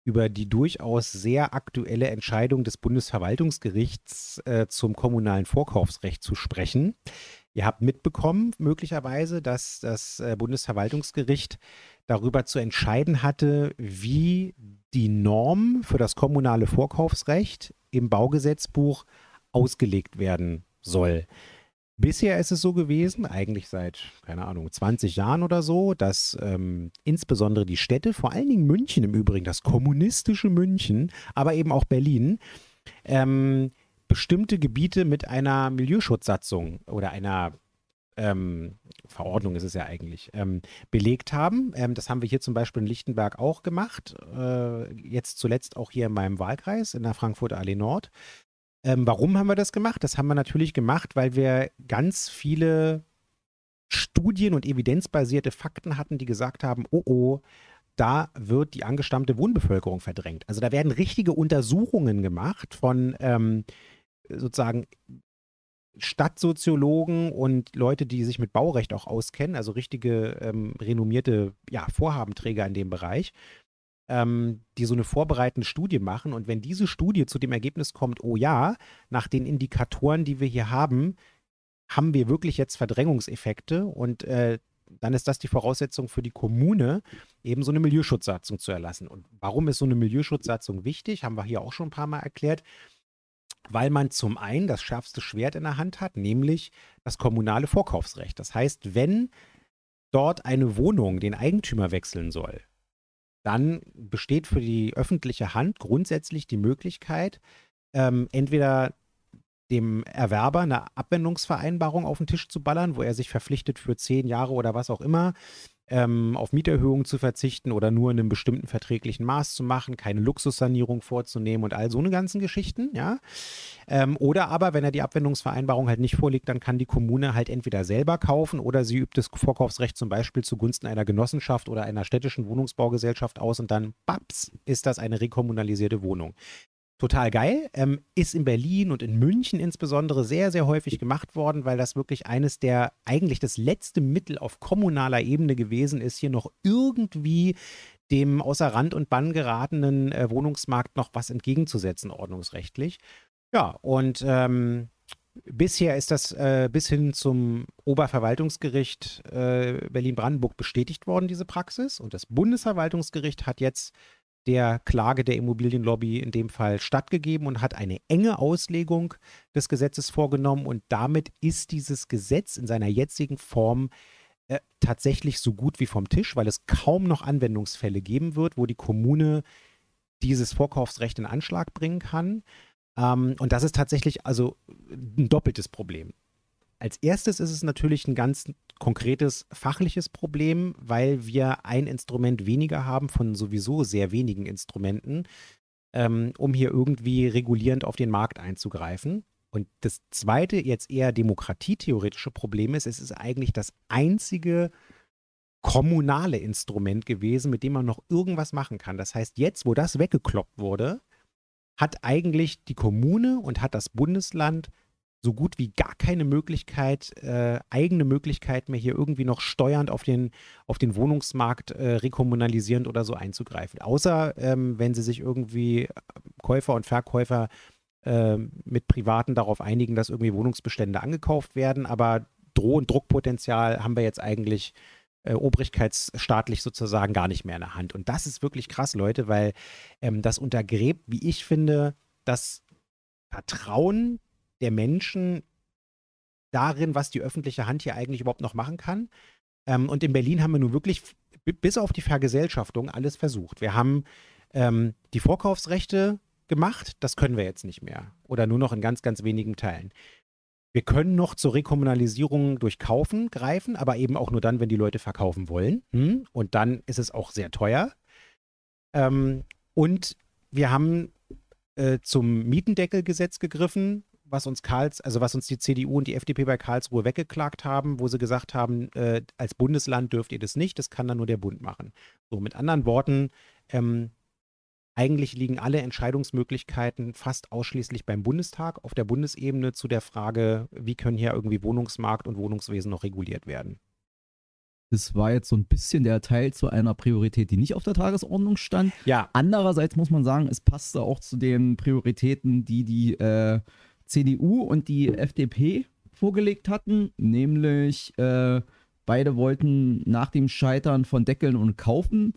Speaker 2: über die durchaus sehr aktuelle Entscheidung des Bundesverwaltungsgerichts äh, zum kommunalen Vorkaufsrecht zu sprechen. Ihr habt mitbekommen, möglicherweise, dass das äh, Bundesverwaltungsgericht darüber zu entscheiden hatte, wie die Norm für das kommunale Vorkaufsrecht im Baugesetzbuch ausgelegt werden soll. Bisher ist es so gewesen, eigentlich seit, keine Ahnung, 20 Jahren oder so, dass ähm, insbesondere die Städte, vor allen Dingen München im Übrigen, das kommunistische München, aber eben auch Berlin, ähm, bestimmte Gebiete mit einer Milieuschutzsatzung oder einer ähm, Verordnung ist es ja eigentlich, ähm, belegt haben. Ähm, das haben wir hier zum Beispiel in Lichtenberg auch gemacht. Äh, jetzt zuletzt auch hier in meinem Wahlkreis in der Frankfurter Allee Nord. Ähm, warum haben wir das gemacht? Das haben wir natürlich gemacht, weil wir ganz viele Studien und evidenzbasierte Fakten hatten, die gesagt haben, oh oh, da wird die angestammte Wohnbevölkerung verdrängt. Also da werden richtige Untersuchungen gemacht von ähm, sozusagen Stadtsoziologen und Leute, die sich mit Baurecht auch auskennen, also richtige ähm, renommierte ja, Vorhabenträger in dem Bereich, ähm, die so eine vorbereitende Studie machen. Und wenn diese Studie zu dem Ergebnis kommt, oh ja, nach den Indikatoren, die wir hier haben, haben wir wirklich jetzt Verdrängungseffekte und äh, dann ist das die Voraussetzung für die Kommune, eben so eine Milieuschutzsatzung zu erlassen. Und warum ist so eine Milieuschutzsatzung wichtig? Haben wir hier auch schon ein paar Mal erklärt weil man zum einen das schärfste Schwert in der Hand hat, nämlich das kommunale Vorkaufsrecht. Das heißt, wenn dort eine Wohnung den Eigentümer wechseln soll, dann besteht für die öffentliche Hand grundsätzlich die Möglichkeit, ähm, entweder dem Erwerber eine Abwendungsvereinbarung auf den Tisch zu ballern, wo er sich verpflichtet für zehn Jahre oder was auch immer ähm, auf Mieterhöhungen zu verzichten oder nur in einem bestimmten verträglichen Maß zu machen, keine Luxussanierung vorzunehmen und all so eine ganzen Geschichten, ja. Ähm, oder aber, wenn er die Abwendungsvereinbarung halt nicht vorliegt, dann kann die Kommune halt entweder selber kaufen oder sie übt das Vorkaufsrecht zum Beispiel zugunsten einer Genossenschaft oder einer städtischen Wohnungsbaugesellschaft aus und dann, baps, ist das eine rekommunalisierte Wohnung total geil. Ähm, ist in Berlin und in München insbesondere sehr, sehr häufig gemacht worden, weil das wirklich eines der, eigentlich das letzte Mittel auf kommunaler Ebene gewesen ist, hier noch irgendwie dem außer Rand und Bann geratenen äh, Wohnungsmarkt noch was entgegenzusetzen, ordnungsrechtlich. Ja, und ähm, bisher ist das äh, bis hin zum Oberverwaltungsgericht äh, Berlin-Brandenburg bestätigt worden, diese Praxis. Und das Bundesverwaltungsgericht hat jetzt der Klage der Immobilienlobby in dem Fall stattgegeben und hat eine enge Auslegung des Gesetzes vorgenommen. Und damit ist dieses Gesetz in seiner jetzigen Form äh, tatsächlich so gut wie vom Tisch, weil es kaum noch Anwendungsfälle geben wird, wo die Kommune dieses Vorkaufsrecht in Anschlag bringen kann. Ähm, und das ist tatsächlich also ein doppeltes Problem. Als erstes ist es natürlich ein ganz konkretes fachliches Problem, weil wir ein Instrument weniger haben von sowieso sehr wenigen Instrumenten, ähm, um hier irgendwie regulierend auf den Markt einzugreifen. Und das zweite, jetzt eher demokratietheoretische Problem ist, es ist eigentlich das einzige kommunale Instrument gewesen, mit dem man noch irgendwas machen kann. Das heißt, jetzt, wo das weggekloppt wurde, hat eigentlich die Kommune und hat das Bundesland so gut wie gar keine Möglichkeit, äh, eigene Möglichkeit mehr hier irgendwie noch steuernd auf den, auf den Wohnungsmarkt äh, rekommunalisierend oder so einzugreifen. Außer ähm, wenn sie sich irgendwie äh, Käufer und Verkäufer äh, mit Privaten darauf einigen, dass irgendwie Wohnungsbestände angekauft werden. Aber Droh- und Druckpotenzial haben wir jetzt eigentlich äh, obrigkeitsstaatlich sozusagen gar nicht mehr in der Hand. Und das ist wirklich krass, Leute, weil ähm, das untergräbt, wie ich finde, das Vertrauen der Menschen darin, was die öffentliche Hand hier eigentlich überhaupt noch machen kann. Ähm, und in Berlin haben wir nun wirklich bis auf die Vergesellschaftung alles versucht. Wir haben ähm, die Vorkaufsrechte gemacht, das können wir jetzt nicht mehr. Oder nur noch in ganz, ganz wenigen Teilen. Wir können noch zur Rekommunalisierung durch Kaufen greifen, aber eben auch nur dann, wenn die Leute verkaufen wollen. Hm? Und dann ist es auch sehr teuer. Ähm, und wir haben äh, zum Mietendeckelgesetz gegriffen, was uns Karls, also was uns die CDU und die FDP bei Karlsruhe weggeklagt haben, wo sie gesagt haben, äh, als Bundesland dürft ihr das nicht, das kann dann nur der Bund machen. So, mit anderen Worten, ähm, eigentlich liegen alle Entscheidungsmöglichkeiten fast ausschließlich beim Bundestag auf der Bundesebene zu der Frage, wie können hier irgendwie Wohnungsmarkt und Wohnungswesen noch reguliert werden.
Speaker 1: Das war jetzt so ein bisschen der Teil zu einer Priorität, die nicht auf der Tagesordnung stand.
Speaker 2: Ja.
Speaker 1: Andererseits muss man sagen, es passte auch zu den Prioritäten, die die äh, CDU und die FDP vorgelegt hatten, nämlich äh, beide wollten nach dem Scheitern von Deckeln und Kaufen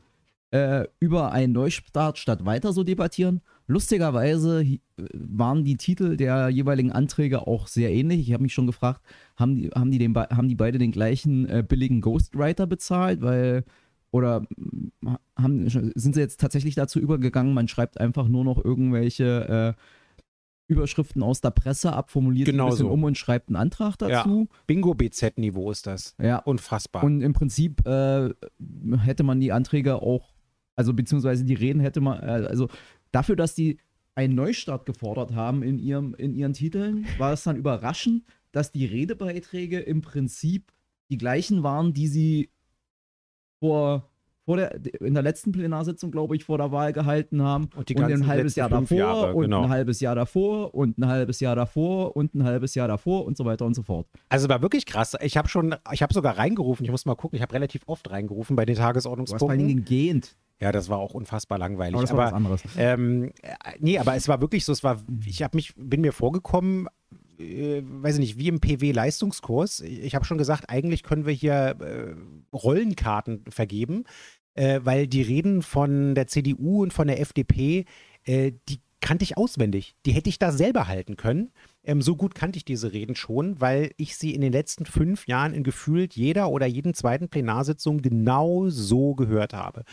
Speaker 1: äh, über einen Neustart statt weiter so debattieren. Lustigerweise hi- waren die Titel der jeweiligen Anträge auch sehr ähnlich. Ich habe mich schon gefragt, haben die, haben die, den, be- haben die beide den gleichen äh, billigen Ghostwriter bezahlt? Weil, oder mm, haben, sind sie jetzt tatsächlich dazu übergegangen, man schreibt einfach nur noch irgendwelche äh, Überschriften aus der Presse ab, formuliert
Speaker 2: Genau
Speaker 1: ein bisschen
Speaker 2: so.
Speaker 1: um und schreibt einen Antrag dazu?
Speaker 2: Bingo-BZ-Niveau ist das.
Speaker 1: Ja.
Speaker 2: Unfassbar.
Speaker 1: Und im Prinzip äh, hätte man die Anträge auch, also beziehungsweise die Reden hätte man, äh, also dafür, dass die einen Neustart gefordert haben in, ihrem, in ihren Titeln, war es dann überraschend, dass die Redebeiträge im Prinzip die gleichen waren, die sie vor, vor der, in der letzten Plenarsitzung, glaube ich, vor der Wahl gehalten haben.
Speaker 2: Und die
Speaker 1: und ein halbes Jahr davor
Speaker 2: Jahre,
Speaker 1: und
Speaker 2: genau.
Speaker 1: ein halbes Jahr davor und ein halbes Jahr davor und ein halbes Jahr davor und so weiter und so fort.
Speaker 2: Also war wirklich krass. Ich habe schon, ich habe sogar reingerufen, ich muss mal gucken, ich habe relativ oft reingerufen bei den
Speaker 1: Du hast vor allen
Speaker 2: Tagesordnungspunkten.
Speaker 1: Dingen gehend.
Speaker 2: Ja, das war auch unfassbar langweilig.
Speaker 1: Aber das war was
Speaker 2: aber
Speaker 1: anderes.
Speaker 2: ähm, äh, nee, aber es war wirklich so, es war, ich habe mich, bin mir vorgekommen, äh, weiß ich nicht, wie im PW-Leistungskurs. Ich habe schon gesagt, eigentlich können wir hier äh, Rollenkarten vergeben, äh, weil die Reden von der CDU und von der FDP, äh, die kannte ich auswendig. Die hätte ich da selber halten können. Ähm, so gut kannte ich diese Reden schon, weil ich sie in den letzten fünf Jahren in gefühlt jeder oder jeden zweiten Plenarsitzung genau so gehört habe.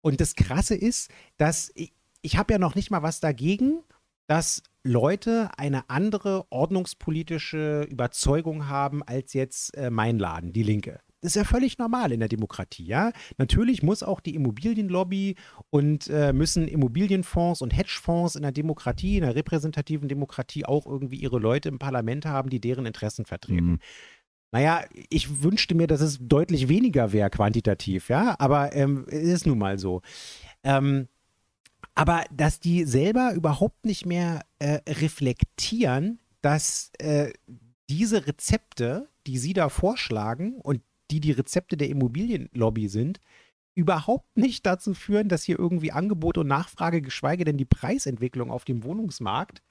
Speaker 2: Und das Krasse ist, dass ich, ich habe ja noch nicht mal was dagegen, dass Leute eine andere ordnungspolitische Überzeugung haben als jetzt äh, mein Laden, die Linke. Das ist ja völlig normal in der Demokratie, ja. Natürlich muss auch die Immobilienlobby und äh, müssen Immobilienfonds und Hedgefonds in der Demokratie, in der repräsentativen Demokratie auch irgendwie ihre Leute im Parlament haben, die deren Interessen vertreten.
Speaker 1: Mhm.
Speaker 2: Naja, ich wünschte mir, dass es deutlich weniger wäre quantitativ, ja, aber ähm, es ist nun mal so. Ähm, aber dass die selber überhaupt nicht mehr äh, reflektieren, dass äh, diese Rezepte, die sie da vorschlagen und die die Rezepte der Immobilienlobby sind, überhaupt nicht dazu führen, dass hier irgendwie Angebot und Nachfrage, geschweige denn die Preisentwicklung auf dem Wohnungsmarkt,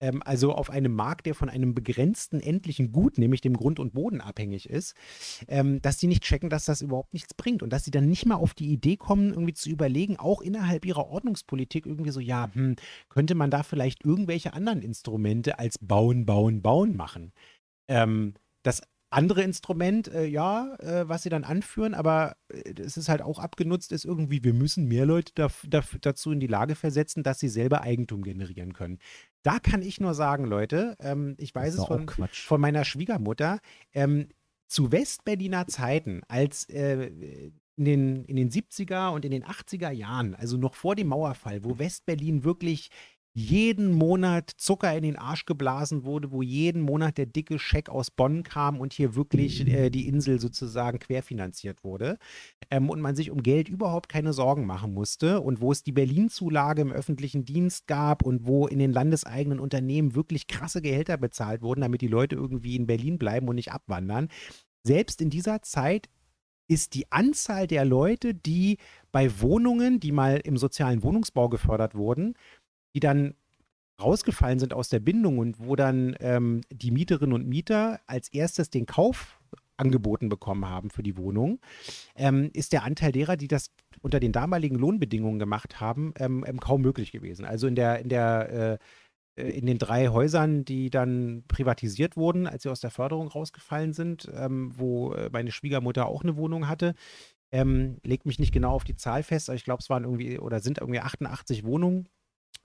Speaker 2: ähm, also auf einem Markt, der von einem begrenzten endlichen Gut, nämlich dem Grund und Boden abhängig ist, ähm, dass die nicht checken, dass das überhaupt nichts bringt und dass sie dann nicht mal auf die Idee kommen, irgendwie zu überlegen, auch innerhalb ihrer Ordnungspolitik irgendwie so, ja, hm, könnte man da vielleicht irgendwelche anderen Instrumente als bauen, bauen, bauen machen. Ähm, das andere Instrument, äh, ja, äh, was sie dann anführen, aber äh, es ist halt auch abgenutzt, ist irgendwie, wir müssen mehr Leute daf daf dazu in die Lage versetzen, dass sie selber Eigentum generieren können. Da kann ich nur sagen, Leute, ähm, ich weiß es von, von meiner Schwiegermutter, ähm, zu Westberliner Zeiten, als äh, in, den, in den 70er und in den 80er Jahren, also noch vor dem Mauerfall, wo Westberlin wirklich jeden Monat Zucker in den Arsch geblasen wurde, wo jeden Monat der dicke Scheck aus Bonn kam und hier wirklich äh, die Insel sozusagen querfinanziert wurde ähm, und man sich um Geld überhaupt keine Sorgen machen musste und wo es die Berlin-Zulage im öffentlichen Dienst gab und wo in den landeseigenen Unternehmen wirklich krasse Gehälter bezahlt wurden, damit die Leute irgendwie in Berlin bleiben und nicht abwandern. Selbst in dieser Zeit ist die Anzahl der Leute, die bei Wohnungen, die mal im sozialen Wohnungsbau gefördert wurden, die dann rausgefallen sind aus der Bindung und wo dann ähm, die Mieterinnen und Mieter als erstes den Kauf angeboten bekommen haben für die Wohnung, ähm, ist der Anteil derer, die das unter den damaligen Lohnbedingungen gemacht haben, ähm, ähm, kaum möglich gewesen. Also in der, in der äh, in den drei Häusern, die dann privatisiert wurden, als sie aus der Förderung rausgefallen sind, ähm, wo äh, meine Schwiegermutter auch eine Wohnung hatte, ähm, legt mich nicht genau auf die Zahl fest, aber ich glaube, es waren irgendwie oder sind irgendwie 88 Wohnungen,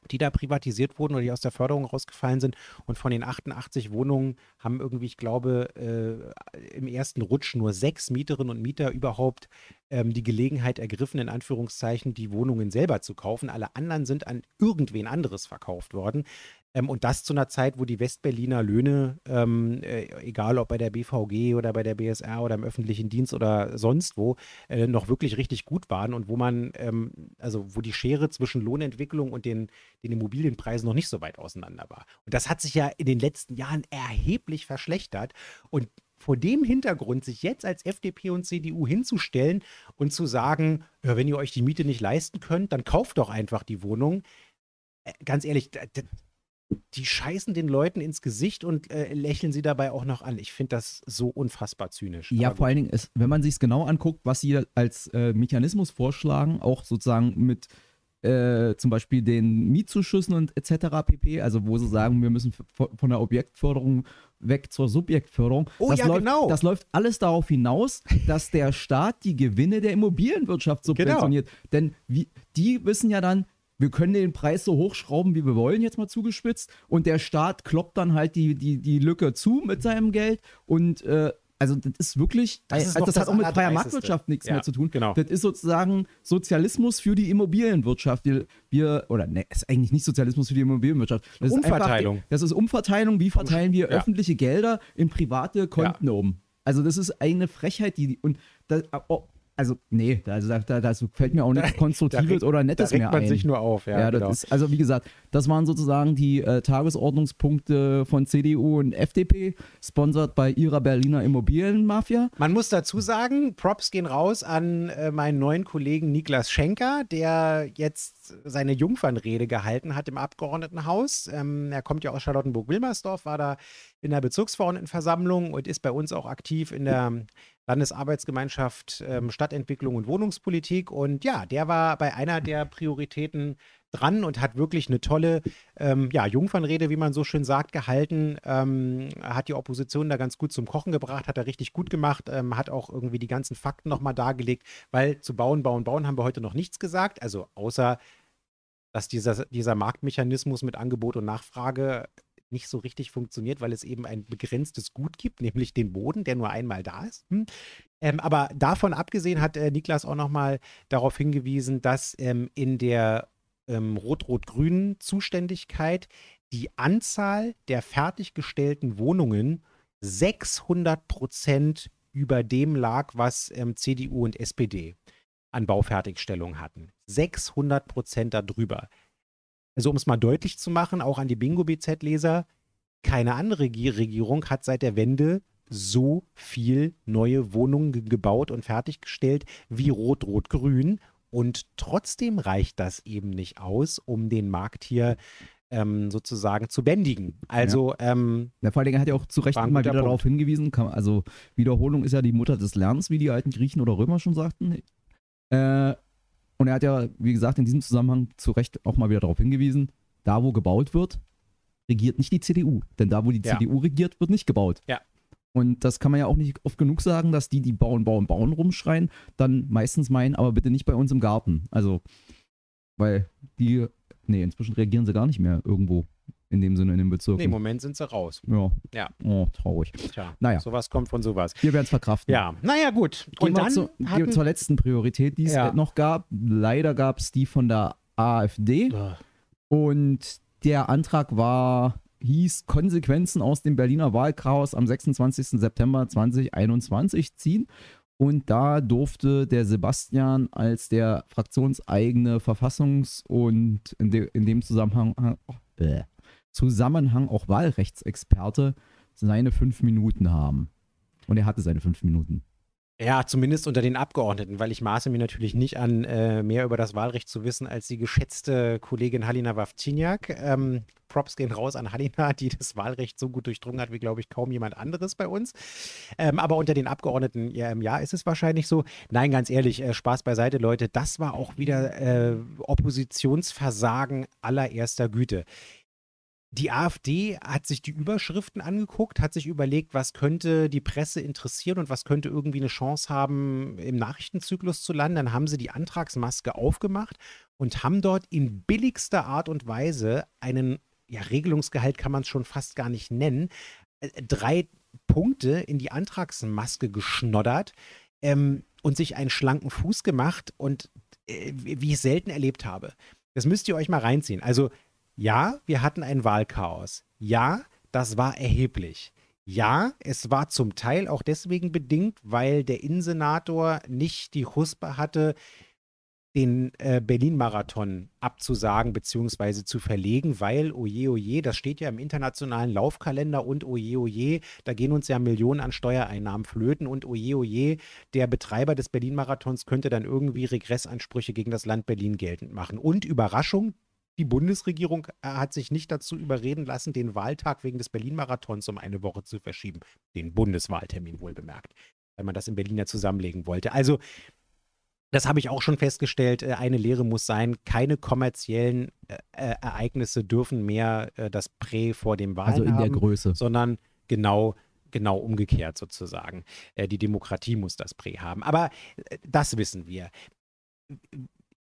Speaker 2: die da privatisiert wurden oder die aus der Förderung rausgefallen sind. Und von den 88 Wohnungen haben irgendwie, ich glaube, äh, im ersten Rutsch nur sechs Mieterinnen und Mieter überhaupt ähm, die Gelegenheit ergriffen, in Anführungszeichen, die Wohnungen selber zu kaufen. Alle anderen sind an irgendwen anderes verkauft worden. Ähm, und das zu einer Zeit, wo die Westberliner Löhne, ähm, äh, egal ob bei der BVG oder bei der BSR oder im öffentlichen Dienst oder sonst wo, äh, noch wirklich richtig gut waren und wo man, ähm, also wo die Schere zwischen Lohnentwicklung und den, den Immobilienpreisen noch nicht so weit auseinander war. Und das hat sich ja in den letzten Jahren erheblich verschlechtert. Und vor dem Hintergrund sich jetzt als FDP und CDU hinzustellen und zu sagen, ja, wenn ihr euch die Miete nicht leisten könnt, dann kauft doch einfach die Wohnung. Äh, ganz ehrlich, da- da- die scheißen den Leuten ins Gesicht und äh, lächeln sie dabei auch noch an. Ich finde das so unfassbar zynisch.
Speaker 1: Ja, vor allen Dingen, ist, wenn man sich es genau anguckt, was sie als äh, Mechanismus vorschlagen, auch sozusagen mit äh, zum Beispiel den Mietzuschüssen und etc. pp. Also wo sie sagen, wir müssen von der Objektförderung weg zur Subjektförderung.
Speaker 2: Oh
Speaker 1: das
Speaker 2: ja,
Speaker 1: läuft,
Speaker 2: genau.
Speaker 1: Das läuft alles darauf hinaus, dass der Staat die Gewinne der Immobilienwirtschaft
Speaker 2: Genau.
Speaker 1: subventioniert. Denn wie, die wissen ja dann, wir können den Preis so hochschrauben, wie wir wollen, jetzt mal zugespitzt. Und der Staat kloppt dann halt die, die, die Lücke zu mit seinem Geld. Und äh, also das ist wirklich,
Speaker 2: Das ist
Speaker 1: also das,
Speaker 2: das
Speaker 1: hat auch mit freier. Marktwirtschaft nichts
Speaker 2: Ja,
Speaker 1: mehr zu tun.
Speaker 2: genau.
Speaker 1: Das ist sozusagen Sozialismus für die Immobilienwirtschaft. Wir, wir oder ne, ist eigentlich nicht Sozialismus für die Immobilienwirtschaft. Das ist
Speaker 2: Umverteilung.
Speaker 1: Einfach, das ist Umverteilung. Wie verteilen wir
Speaker 2: Ja.
Speaker 1: öffentliche Gelder in private Konten um? Also das ist eine Frechheit, die und das, oh, also nee, also da, da, da fällt mir auch nichts *laughs* Konstruktives
Speaker 2: regt-
Speaker 1: oder
Speaker 2: Da
Speaker 1: Nettes
Speaker 2: regt
Speaker 1: mehr
Speaker 2: man
Speaker 1: ein.
Speaker 2: sich nur auf, ja.
Speaker 1: Ja,
Speaker 2: genau.
Speaker 1: das ist, also wie gesagt, das waren sozusagen die äh, Tagesordnungspunkte von CDU und FDP, sponsert bei ihrer Berliner Immobilienmafia.
Speaker 2: Man muss dazu sagen, Props gehen raus an äh, meinen neuen Kollegen Niklas Schenker, der jetzt seine Jungfernrede gehalten hat im Abgeordnetenhaus. Ähm, er kommt ja aus Charlottenburg-Wilmersdorf, war da in der Bezirksverordnetenversammlung und ist bei uns auch aktiv in der Landesarbeitsgemeinschaft ähm, Stadtentwicklung und Wohnungspolitik. Und ja, der war bei einer der Prioritäten dran und hat wirklich eine tolle ähm, ja, Jungfernrede, wie man so schön sagt, gehalten. Ähm, hat die Opposition da ganz gut zum Kochen gebracht, hat er richtig gut gemacht, ähm, hat auch irgendwie die ganzen Fakten nochmal dargelegt, weil zu bauen, bauen, bauen haben wir heute noch nichts gesagt. Also außer, dass dieser, dieser Marktmechanismus mit Angebot und Nachfrage nicht so richtig funktioniert, weil es eben ein begrenztes Gut gibt, nämlich den Boden, der nur einmal da ist. Hm. Ähm, aber davon abgesehen hat äh, Niklas auch nochmal darauf hingewiesen, dass ähm, in der ähm, rot-rot-grünen Zuständigkeit die Anzahl der fertiggestellten Wohnungen 600 Prozent über dem lag, was ähm, CDU und SPD an Baufertigstellung hatten. 600 Prozent darüber. Also um es mal deutlich zu machen, auch an die Bingo-BZ-Leser, keine andere Regi- Regierung hat seit der Wende so viel neue Wohnungen ge- gebaut und fertiggestellt wie Rot-Rot-Grün. Und trotzdem reicht das eben nicht aus, um den Markt hier ähm, sozusagen zu bändigen. Also, ähm,
Speaker 1: Der vor allen Dingen hat ja auch zu Recht
Speaker 2: guter
Speaker 1: wieder
Speaker 2: Punkt.
Speaker 1: darauf hingewiesen, kann, also Wiederholung ist ja die Mutter des Lernens, wie die alten Griechen oder Römer schon sagten. Äh, und er hat ja, wie gesagt, in diesem Zusammenhang zu Recht auch mal wieder darauf hingewiesen, da wo gebaut wird, regiert nicht die CDU. Denn da wo die
Speaker 2: Ja.
Speaker 1: CDU regiert, wird nicht gebaut.
Speaker 2: Ja.
Speaker 1: Und das kann man ja auch nicht oft genug sagen, dass die, die bauen, bauen, bauen rumschreien, dann meistens meinen, aber bitte nicht bei uns im Garten. Also, weil die, nee, inzwischen reagieren sie gar nicht mehr irgendwo in dem Sinne in den Bezirken.
Speaker 2: nee, im Moment sind sie raus.
Speaker 1: Ja.
Speaker 2: Ja.
Speaker 1: Oh, traurig.
Speaker 2: Tja,
Speaker 1: Naja.
Speaker 2: sowas kommt von sowas.
Speaker 1: Wir werden es verkraften.
Speaker 2: Ja, naja, gut.
Speaker 1: Gehen
Speaker 2: Und dann
Speaker 1: zu,
Speaker 2: hatten,
Speaker 1: zur letzten Priorität, die es
Speaker 2: Ja.
Speaker 1: noch gab. Leider gab es die von der AfD.
Speaker 2: Ugh.
Speaker 1: Und der Antrag war, hieß Konsequenzen aus dem Berliner Wahlchaos am 26. September 2021 ziehen. Und da durfte der Sebastian als der fraktionseigene Verfassungs- und in, de, in dem Zusammenhang, bäh, Zusammenhang auch Wahlrechtsexperte seine fünf Minuten haben. Und er hatte seine fünf Minuten.
Speaker 2: Ja, zumindest unter den Abgeordneten, weil ich maße mir natürlich nicht an, äh, mehr über das Wahlrecht zu wissen als die geschätzte Kollegin Halina Wawczyniak. Ähm, Props gehen raus an Halina, die das Wahlrecht so gut durchdrungen hat wie, glaube ich, kaum jemand anderes bei uns. Ähm, aber unter den Abgeordneten, ja, Jahr ist es wahrscheinlich so. Nein, ganz ehrlich, äh, Spaß beiseite, Leute. Das war auch wieder äh, Oppositionsversagen allererster Güte. Die AfD hat sich die Überschriften angeguckt, hat sich überlegt, was könnte die Presse interessieren und was könnte irgendwie eine Chance haben, im Nachrichtenzyklus zu landen. Dann haben sie die Antragsmaske aufgemacht und haben dort in billigster Art und Weise einen, ja, Regelungsgehalt kann man es schon fast gar nicht nennen, äh, drei Punkte in die Antragsmaske geschnoddert ähm, und sich einen schlanken Fuß gemacht und äh, wie ich es selten erlebt habe. Das müsst ihr euch mal reinziehen. Also ja, wir hatten ein Wahlchaos. Ja, das war erheblich. Ja, es war zum Teil auch deswegen bedingt, weil der Innensenator nicht die Huspe hatte, den äh, Berlin-Marathon abzusagen bzw. zu verlegen, weil, oje, oje, das steht ja im internationalen Laufkalender und oje, oje, da gehen uns ja Millionen an Steuereinnahmen flöten und oje, oje, der Betreiber des Berlin-Marathons könnte dann irgendwie Regressansprüche gegen das Land Berlin geltend machen. Und Überraschung, die Bundesregierung äh, hat sich nicht dazu überreden lassen, den Wahltag wegen des Berlin-Marathons um eine Woche zu verschieben. Den Bundeswahltermin wohl bemerkt, weil man das in Berlin ja zusammenlegen wollte. Also das habe ich auch schon festgestellt. Äh, eine Lehre muss sein, keine kommerziellen äh, äh, Ereignisse dürfen mehr äh, das Prä vor dem Wahlen
Speaker 1: Also in
Speaker 2: haben,
Speaker 1: der Größe.
Speaker 2: sondern genau genau umgekehrt sozusagen. Die Demokratie muss das Prä haben. Aber das wissen wir.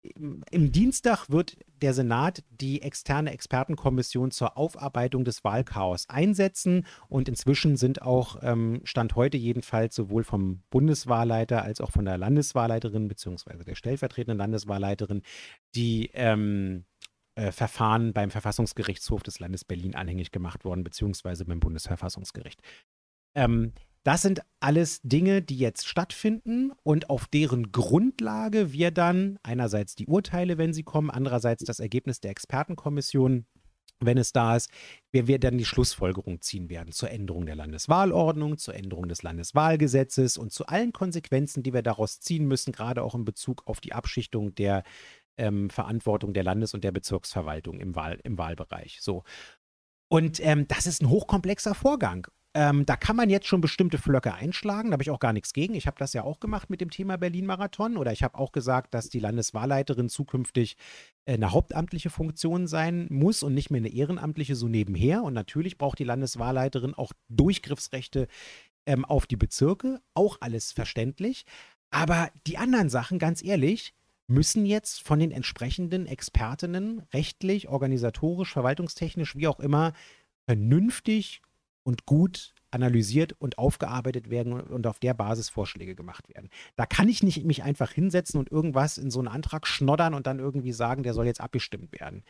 Speaker 2: Im- Dienstag wird der Senat die externe Expertenkommission zur Aufarbeitung des Wahlchaos einsetzen und inzwischen sind auch, ähm, Stand heute jedenfalls, sowohl vom Bundeswahlleiter als auch von der Landeswahlleiterin beziehungsweise der stellvertretenden Landeswahlleiterin die ähm, äh, Verfahren beim Verfassungsgerichtshof des Landes Berlin anhängig gemacht worden, beziehungsweise beim Bundesverfassungsgericht. Ähm, das sind alles Dinge, die jetzt stattfinden und auf deren Grundlage wir dann einerseits die Urteile, wenn sie kommen, andererseits das Ergebnis der Expertenkommission, wenn es da ist, wir, wir dann die Schlussfolgerung ziehen werden zur Änderung der Landeswahlordnung, zur Änderung des Landeswahlgesetzes und zu allen Konsequenzen, die wir daraus ziehen müssen, gerade auch in Bezug auf die Abschichtung der ähm, Verantwortung der Landes- und der Bezirksverwaltung im, Wahl, im Wahlbereich. So. Und ähm, das ist ein hochkomplexer Vorgang. Ähm, da kann man jetzt schon bestimmte Flöcke einschlagen, da habe ich auch gar nichts gegen. Ich habe das ja auch gemacht mit dem Thema Berlin-Marathon oder ich habe auch gesagt, dass die Landeswahlleiterin zukünftig äh, eine hauptamtliche Funktion sein muss und nicht mehr eine ehrenamtliche so nebenher. Und natürlich braucht die Landeswahlleiterin auch Durchgriffsrechte ähm, auf die Bezirke, auch alles verständlich. Aber die anderen Sachen, ganz ehrlich, müssen jetzt von den entsprechenden Expertinnen rechtlich, organisatorisch, verwaltungstechnisch, wie auch immer, vernünftig und gut analysiert und aufgearbeitet werden und auf der Basis Vorschläge gemacht werden. Da kann ich nicht mich einfach hinsetzen und irgendwas in so einen Antrag schnoddern und dann irgendwie sagen, der soll jetzt abgestimmt werden.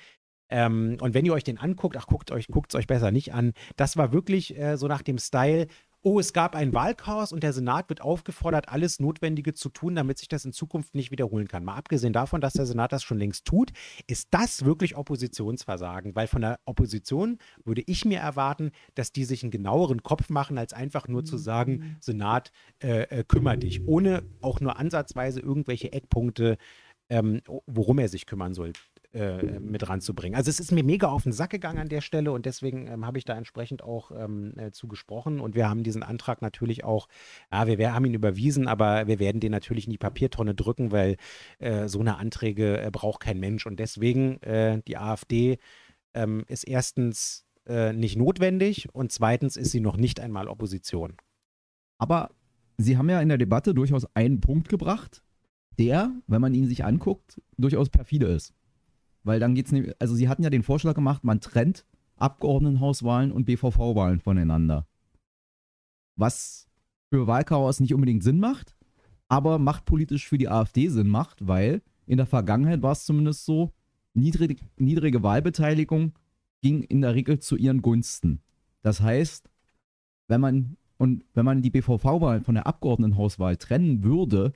Speaker 2: Ähm, und wenn ihr euch den anguckt, ach, guckt euch, es euch besser nicht an. Das war wirklich äh, so nach dem Style, oh, es gab ein Wahlchaos und der Senat wird aufgefordert, alles Notwendige zu tun, damit sich das in Zukunft nicht wiederholen kann. Mal abgesehen davon, dass der Senat das schon längst tut, ist das wirklich Oppositionsversagen, weil von der Opposition würde ich mir erwarten, dass die sich einen genaueren Kopf machen, als einfach nur zu sagen, Senat, äh, äh, kümmere dich, ohne auch nur ansatzweise irgendwelche Eckpunkte, ähm, worum er sich kümmern soll, äh, mit ranzubringen. Also es ist mir mega auf den Sack gegangen an der Stelle und deswegen ähm, habe ich da entsprechend auch ähm, äh, zugesprochen und wir haben diesen Antrag natürlich auch, ja, wir, wir haben ihn überwiesen, aber wir werden den natürlich in die Papiertonne drücken, weil äh, so eine Anträge äh, braucht kein Mensch und deswegen äh, die AfD ähm, ist erstens nicht notwendig und zweitens ist sie noch nicht einmal Opposition.
Speaker 1: Aber sie haben ja in der Debatte durchaus einen Punkt gebracht, der, wenn man ihn sich anguckt, durchaus perfide ist. Weil dann geht's nämlich, also sie hatten ja den Vorschlag gemacht, man trennt Abgeordnetenhauswahlen und BVV-Wahlen voneinander. Was für Wahlchaos nicht unbedingt Sinn macht, aber machtpolitisch für die AfD Sinn macht, weil in der Vergangenheit war es zumindest so, niedrig, niedrige Wahlbeteiligung ging in der Regel zu ihren Gunsten. Das heißt, wenn man und wenn man die BVV-Wahl von der Abgeordnetenhauswahl trennen würde,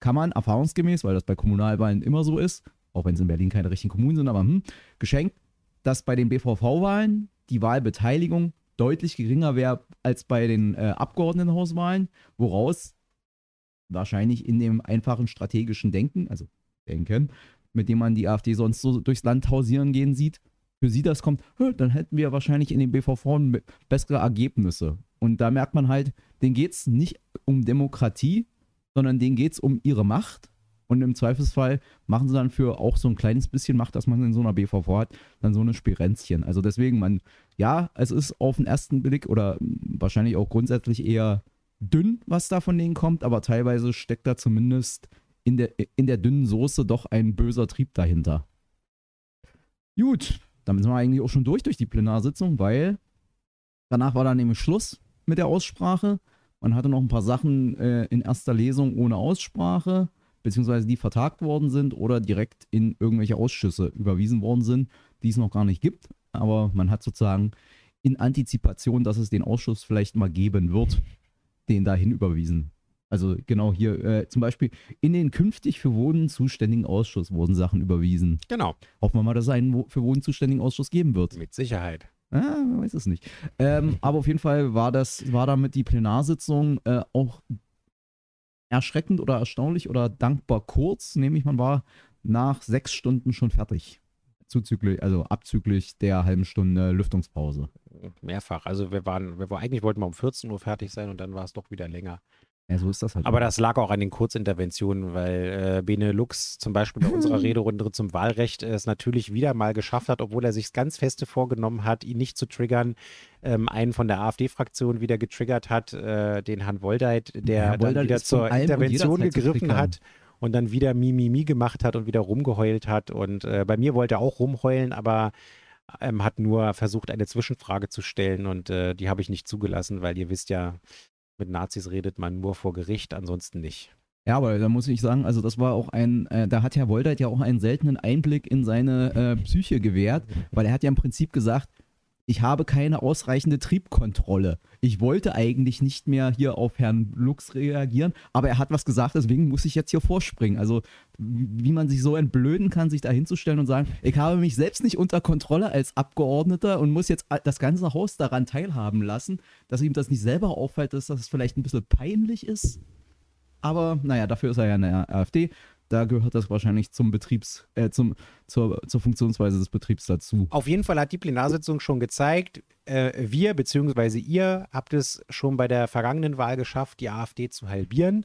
Speaker 1: kann man erfahrungsgemäß, weil das bei Kommunalwahlen immer so ist, auch wenn es in Berlin keine richtigen Kommunen sind, aber hm, geschenkt, dass bei den BVV-Wahlen die Wahlbeteiligung deutlich geringer wäre als bei den äh, Abgeordnetenhauswahlen, woraus wahrscheinlich in dem einfachen strategischen Denken, also Denken, mit dem man die AfD sonst so durchs Land hausieren gehen sieht, für sie das kommt, "Hä, dann hätten wir wahrscheinlich in den BVV be- bessere Ergebnisse. Und da merkt man halt, denen geht es nicht um Demokratie, sondern denen geht es um ihre Macht. Und im Zweifelsfall machen sie dann für auch so ein kleines bisschen Macht, dass man in so einer BVV hat, dann so eine Spirenzchen. Also deswegen, man, ja, es ist auf den ersten Blick oder wahrscheinlich auch grundsätzlich eher dünn, was da von denen kommt, aber teilweise steckt da zumindest in der, in der dünnen Soße doch ein böser Trieb dahinter. Gut, damit sind wir eigentlich auch schon durch durch die Plenarsitzung, weil danach war dann nämlich Schluss mit der Aussprache. Man hatte noch ein paar Sachen äh, in erster Lesung ohne Aussprache, beziehungsweise die vertagt worden sind oder direkt in irgendwelche Ausschüsse überwiesen worden sind, die es noch gar nicht gibt. Aber man hat sozusagen in Antizipation, dass es den Ausschuss vielleicht mal geben wird, den dahin überwiesen. Also genau hier, äh, zum Beispiel in den künftig für Wohnen zuständigen Ausschuss wurden Sachen überwiesen.
Speaker 2: Genau,
Speaker 1: Hoffen wir mal, dass es einen für Wohnen zuständigen Ausschuss geben wird.
Speaker 2: mit Sicherheit.
Speaker 1: Ah, man weiß es nicht. Ähm, aber auf jeden Fall war das, war damit die Plenarsitzung äh, auch erschreckend oder erstaunlich oder dankbar kurz, nämlich man war nach sechs Stunden schon fertig. Zuzüglich, also abzüglich der halben Stunde Lüftungspause.
Speaker 2: Mehrfach. Also wir waren, wir, eigentlich wollten wir um 14 Uhr fertig sein und dann war es doch wieder länger.
Speaker 1: Ja, so ist das halt.
Speaker 2: Aber
Speaker 1: immer.
Speaker 2: das lag auch an den Kurzinterventionen, weil äh, Benelux zum Beispiel bei unserer *laughs* Rederunde zum Wahlrecht es natürlich wieder mal geschafft hat, obwohl er sich ganz feste vorgenommen hat, ihn nicht zu triggern, ähm, einen von der AfD-Fraktion wieder getriggert hat, äh, den Herrn Woldeit, der
Speaker 1: Ja,
Speaker 2: dann wieder zur Intervention gegriffen hat und dann wieder Mimimi gemacht hat und wieder rumgeheult hat. Und äh, bei mir wollte er auch rumheulen, aber ähm, hat nur versucht, eine Zwischenfrage zu stellen und äh, die habe ich nicht zugelassen, weil ihr wisst ja, mit Nazis redet man nur vor Gericht, ansonsten nicht.
Speaker 1: Ja, aber da muss ich sagen, also das war auch ein, äh, da hat Herr Woldeit ja auch einen seltenen Einblick in seine äh, Psyche gewährt, weil er hat ja im Prinzip gesagt, ich habe keine ausreichende Triebkontrolle. Ich wollte eigentlich nicht mehr hier auf Herrn Lux reagieren, aber er hat was gesagt, deswegen muss ich jetzt hier vorspringen. Also wie man sich so entblöden kann, sich da hinzustellen und sagen, ich habe mich selbst nicht unter Kontrolle als Abgeordneter und muss jetzt das ganze Haus daran teilhaben lassen, dass ihm das nicht selber auffällt, dass das vielleicht ein bisschen peinlich ist. Aber naja, dafür ist er ja in der AfD. Da gehört das wahrscheinlich zum Betriebs, äh, zum, zur, zur Funktionsweise des Betriebs dazu.
Speaker 2: Auf jeden Fall hat die Plenarsitzung schon gezeigt, äh, wir bzw. ihr habt es schon bei der vergangenen Wahl geschafft, die AfD zu halbieren.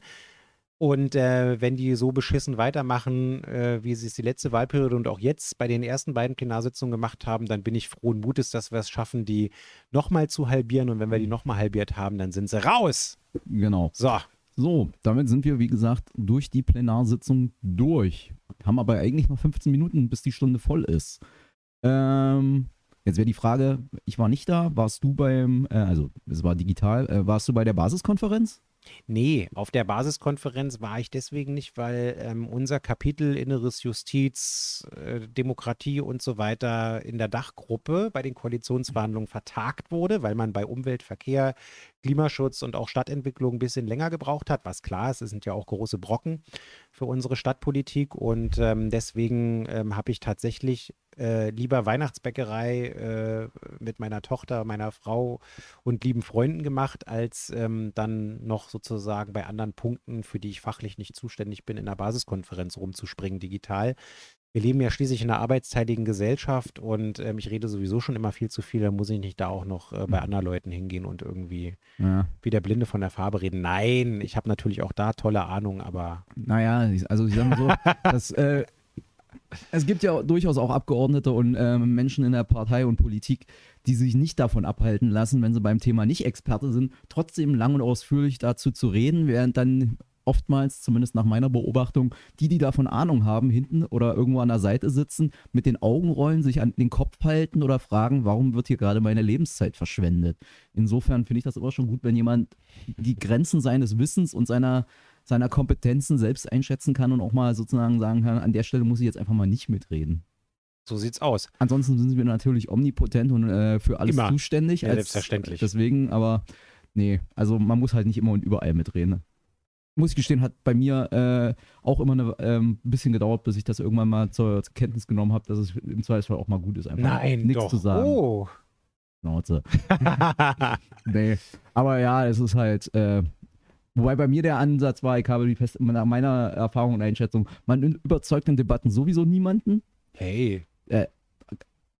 Speaker 2: Und äh, wenn die so beschissen weitermachen, äh, wie sie es die letzte Wahlperiode und auch jetzt bei den ersten beiden Plenarsitzungen gemacht haben, dann bin ich frohen Mutes, dass wir es schaffen, die nochmal zu halbieren. Und wenn wir die nochmal halbiert haben, dann sind sie raus.
Speaker 1: Genau.
Speaker 2: So,
Speaker 1: So, damit sind wir, wie gesagt, durch die Plenarsitzung durch. Haben aber eigentlich noch 15 Minuten, bis die Stunde voll ist. Ähm, jetzt wäre die Frage, ich war nicht da, warst du beim, äh, also es war digital, äh, warst du bei der Basiskonferenz?
Speaker 2: Nee, auf der Basiskonferenz war ich deswegen nicht, weil ähm, unser Kapitel Inneres Justiz, äh, Demokratie und so weiter in der Dachgruppe bei den Koalitionsverhandlungen vertagt wurde, weil man bei Umwelt, Verkehr, Klimaschutz und auch Stadtentwicklung ein bisschen länger gebraucht hat, was klar ist, es sind ja auch große Brocken für unsere Stadtpolitik. Und ähm, deswegen ähm, habe ich tatsächlich äh, lieber Weihnachtsbäckerei äh, mit meiner Tochter, meiner Frau und lieben Freunden gemacht, als ähm, dann noch sozusagen bei anderen Punkten, für die ich fachlich nicht zuständig bin, in der Basiskonferenz rumzuspringen digital. Wir leben ja schließlich in einer arbeitsteiligen Gesellschaft und ähm, ich rede sowieso schon immer viel zu viel, da muss ich nicht da auch noch äh, bei anderen Leuten hingehen und irgendwie
Speaker 1: Ja.
Speaker 2: wie der Blinde von der Farbe reden. Nein, ich habe natürlich auch da tolle Ahnung, aber
Speaker 1: Naja, also ich sag mal so, *laughs* das, äh, es gibt ja durchaus auch Abgeordnete und ähm, Menschen in der Partei und Politik, die sich nicht davon abhalten lassen, wenn sie beim Thema nicht Experte sind, trotzdem lang und ausführlich dazu zu reden, während dann oftmals, zumindest nach meiner Beobachtung, die, die davon Ahnung haben, hinten oder irgendwo an der Seite sitzen, mit den Augen rollen, sich an den Kopf halten oder fragen, warum wird hier gerade meine Lebenszeit verschwendet. Insofern finde ich das immer schon gut, wenn jemand die Grenzen seines Wissens und seiner, seiner Kompetenzen selbst einschätzen kann und auch mal sozusagen sagen kann, an der Stelle muss ich jetzt einfach mal nicht mitreden.
Speaker 2: so sieht's aus.
Speaker 1: Ansonsten sind wir natürlich omnipotent und äh, für alles
Speaker 2: Immer.
Speaker 1: zuständig.
Speaker 2: Ja,
Speaker 1: als,
Speaker 2: selbstverständlich.
Speaker 1: Deswegen, aber nee, also man muss halt nicht immer und überall mitreden. ne? Muss ich gestehen, hat bei mir äh, auch immer ein ähm, bisschen gedauert, bis ich das irgendwann mal zur, zur Kenntnis genommen habe, dass es im Zweifelsfall auch mal gut ist, einfach
Speaker 2: Nein,
Speaker 1: nichts
Speaker 2: doch.
Speaker 1: zu sagen.
Speaker 2: Oh.
Speaker 1: Schnauze. *laughs* Nee. Aber ja, es ist halt, äh, wobei bei mir der Ansatz war, ich habe die fest, nach meiner Erfahrung und Einschätzung, man überzeugt in Debatten sowieso niemanden.
Speaker 2: hey,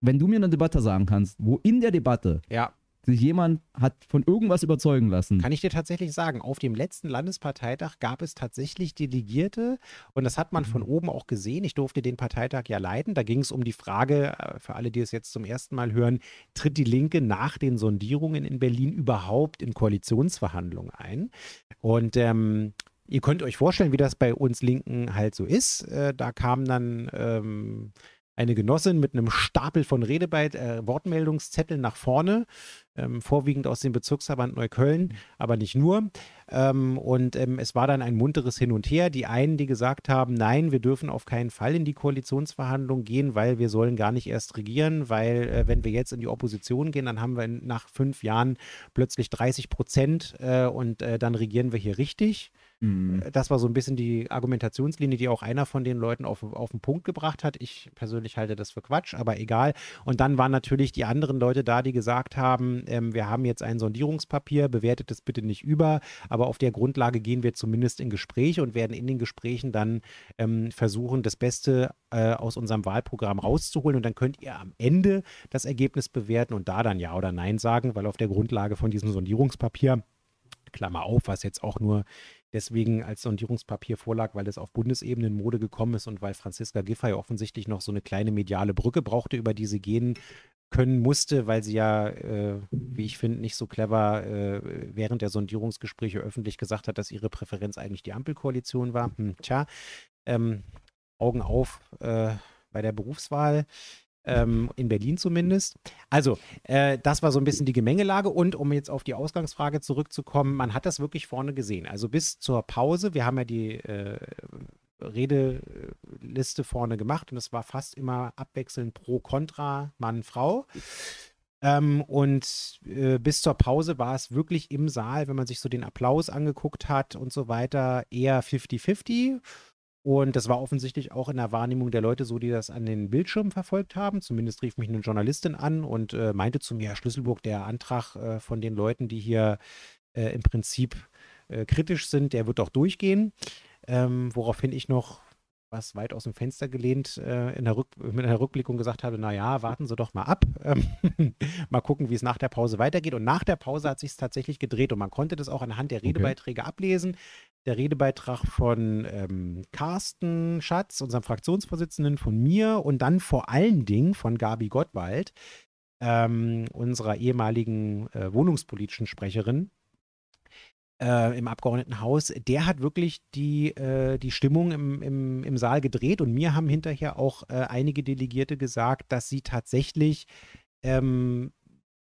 Speaker 1: Wenn du mir eine Debatte sagen kannst, wo in der Debatte
Speaker 2: ja,
Speaker 1: sich jemand hat von irgendwas überzeugen lassen,
Speaker 2: Kann ich dir tatsächlich sagen, auf dem letzten Landesparteitag gab es tatsächlich Delegierte und das hat man von oben auch gesehen. Ich durfte den Parteitag ja leiten. Da ging es um die Frage, äh, für alle, die es jetzt zum ersten Mal hören, tritt die Linke nach den Sondierungen in Berlin überhaupt in Koalitionsverhandlungen ein? Und ähm, ihr könnt euch vorstellen, wie das bei uns Linken halt so ist. Äh, da kam dann ähm, eine Genossin mit einem Stapel von Redebeit, äh, Wortmeldungszetteln nach vorne, ähm, vorwiegend aus dem Bezirksverband Neukölln, aber nicht nur. Ähm, und ähm, es war dann ein munteres Hin und Her. Die einen, die gesagt haben, nein, wir dürfen auf keinen Fall in die Koalitionsverhandlungen gehen, weil wir sollen gar nicht erst regieren, weil äh, wenn wir jetzt in die Opposition gehen, dann haben wir nach fünf Jahren plötzlich 30 Prozent äh, und äh, dann regieren wir hier richtig.
Speaker 1: Mhm.
Speaker 2: Das war so ein bisschen die Argumentationslinie, die auch einer von den Leuten auf, auf den Punkt gebracht hat. Ich persönlich halte das für Quatsch, aber egal. Und dann waren natürlich die anderen Leute da, die gesagt haben, ähm, wir haben jetzt ein Sondierungspapier, bewertet es bitte nicht über, aber auf der Grundlage gehen wir zumindest in Gespräche und werden in den Gesprächen dann ähm, versuchen, das Beste äh, aus unserem Wahlprogramm rauszuholen. Und dann könnt ihr am Ende das Ergebnis bewerten und da dann Ja oder Nein sagen, weil auf der Grundlage von diesem Sondierungspapier Klammer auf, was jetzt auch nur deswegen als Sondierungspapier vorlag, weil es auf Bundesebene in Mode gekommen ist und weil Franziska Giffey offensichtlich noch so eine kleine mediale Brücke brauchte, über die sie gehen können musste, weil sie ja, äh, wie ich finde, nicht so clever äh, während der Sondierungsgespräche öffentlich gesagt hat, dass ihre Präferenz eigentlich die Ampelkoalition war. Hm, tja, ähm, Augen auf äh, bei der Berufswahl ähm, in Berlin zumindest. Also, äh, das war so ein bisschen die Gemengelage. Und um jetzt auf die Ausgangsfrage zurückzukommen, man hat das wirklich vorne gesehen. Also bis zur Pause, wir haben ja die äh, Redeliste vorne gemacht und es war fast immer abwechselnd pro, contra, Mann, Frau. Ähm, und äh, bis zur Pause war es wirklich im Saal, wenn man sich so den Applaus angeguckt hat und so weiter, eher 50-50. Und das war offensichtlich auch in der Wahrnehmung der Leute so, die das an den Bildschirmen verfolgt haben. Zumindest rief mich eine Journalistin an und äh, meinte zu mir, Herr Schlüsselburg, der Antrag äh, von den Leuten, die hier äh, im Prinzip äh, kritisch sind, der wird doch durchgehen. Ähm, woraufhin ich noch was weit aus dem Fenster gelehnt äh, in der Rück mit einer Rückblickung gesagt habe, naja, warten Sie doch mal ab. Ähm, *laughs* mal gucken, wie es nach der Pause weitergeht. Und nach der Pause hat sich es tatsächlich gedreht und man konnte das auch anhand der Redebeiträge okay. ablesen. Der Redebeitrag von ähm, Carsten Schatz, unserem Fraktionsvorsitzenden, von mir und dann vor allen Dingen von Gabi Gottwald, ähm, unserer ehemaligen äh, wohnungspolitischen Sprecherin, äh, im Abgeordnetenhaus, der hat wirklich die, äh, die Stimmung im, im, im Saal gedreht und mir haben hinterher auch äh, einige Delegierte gesagt, dass sie tatsächlich ähm,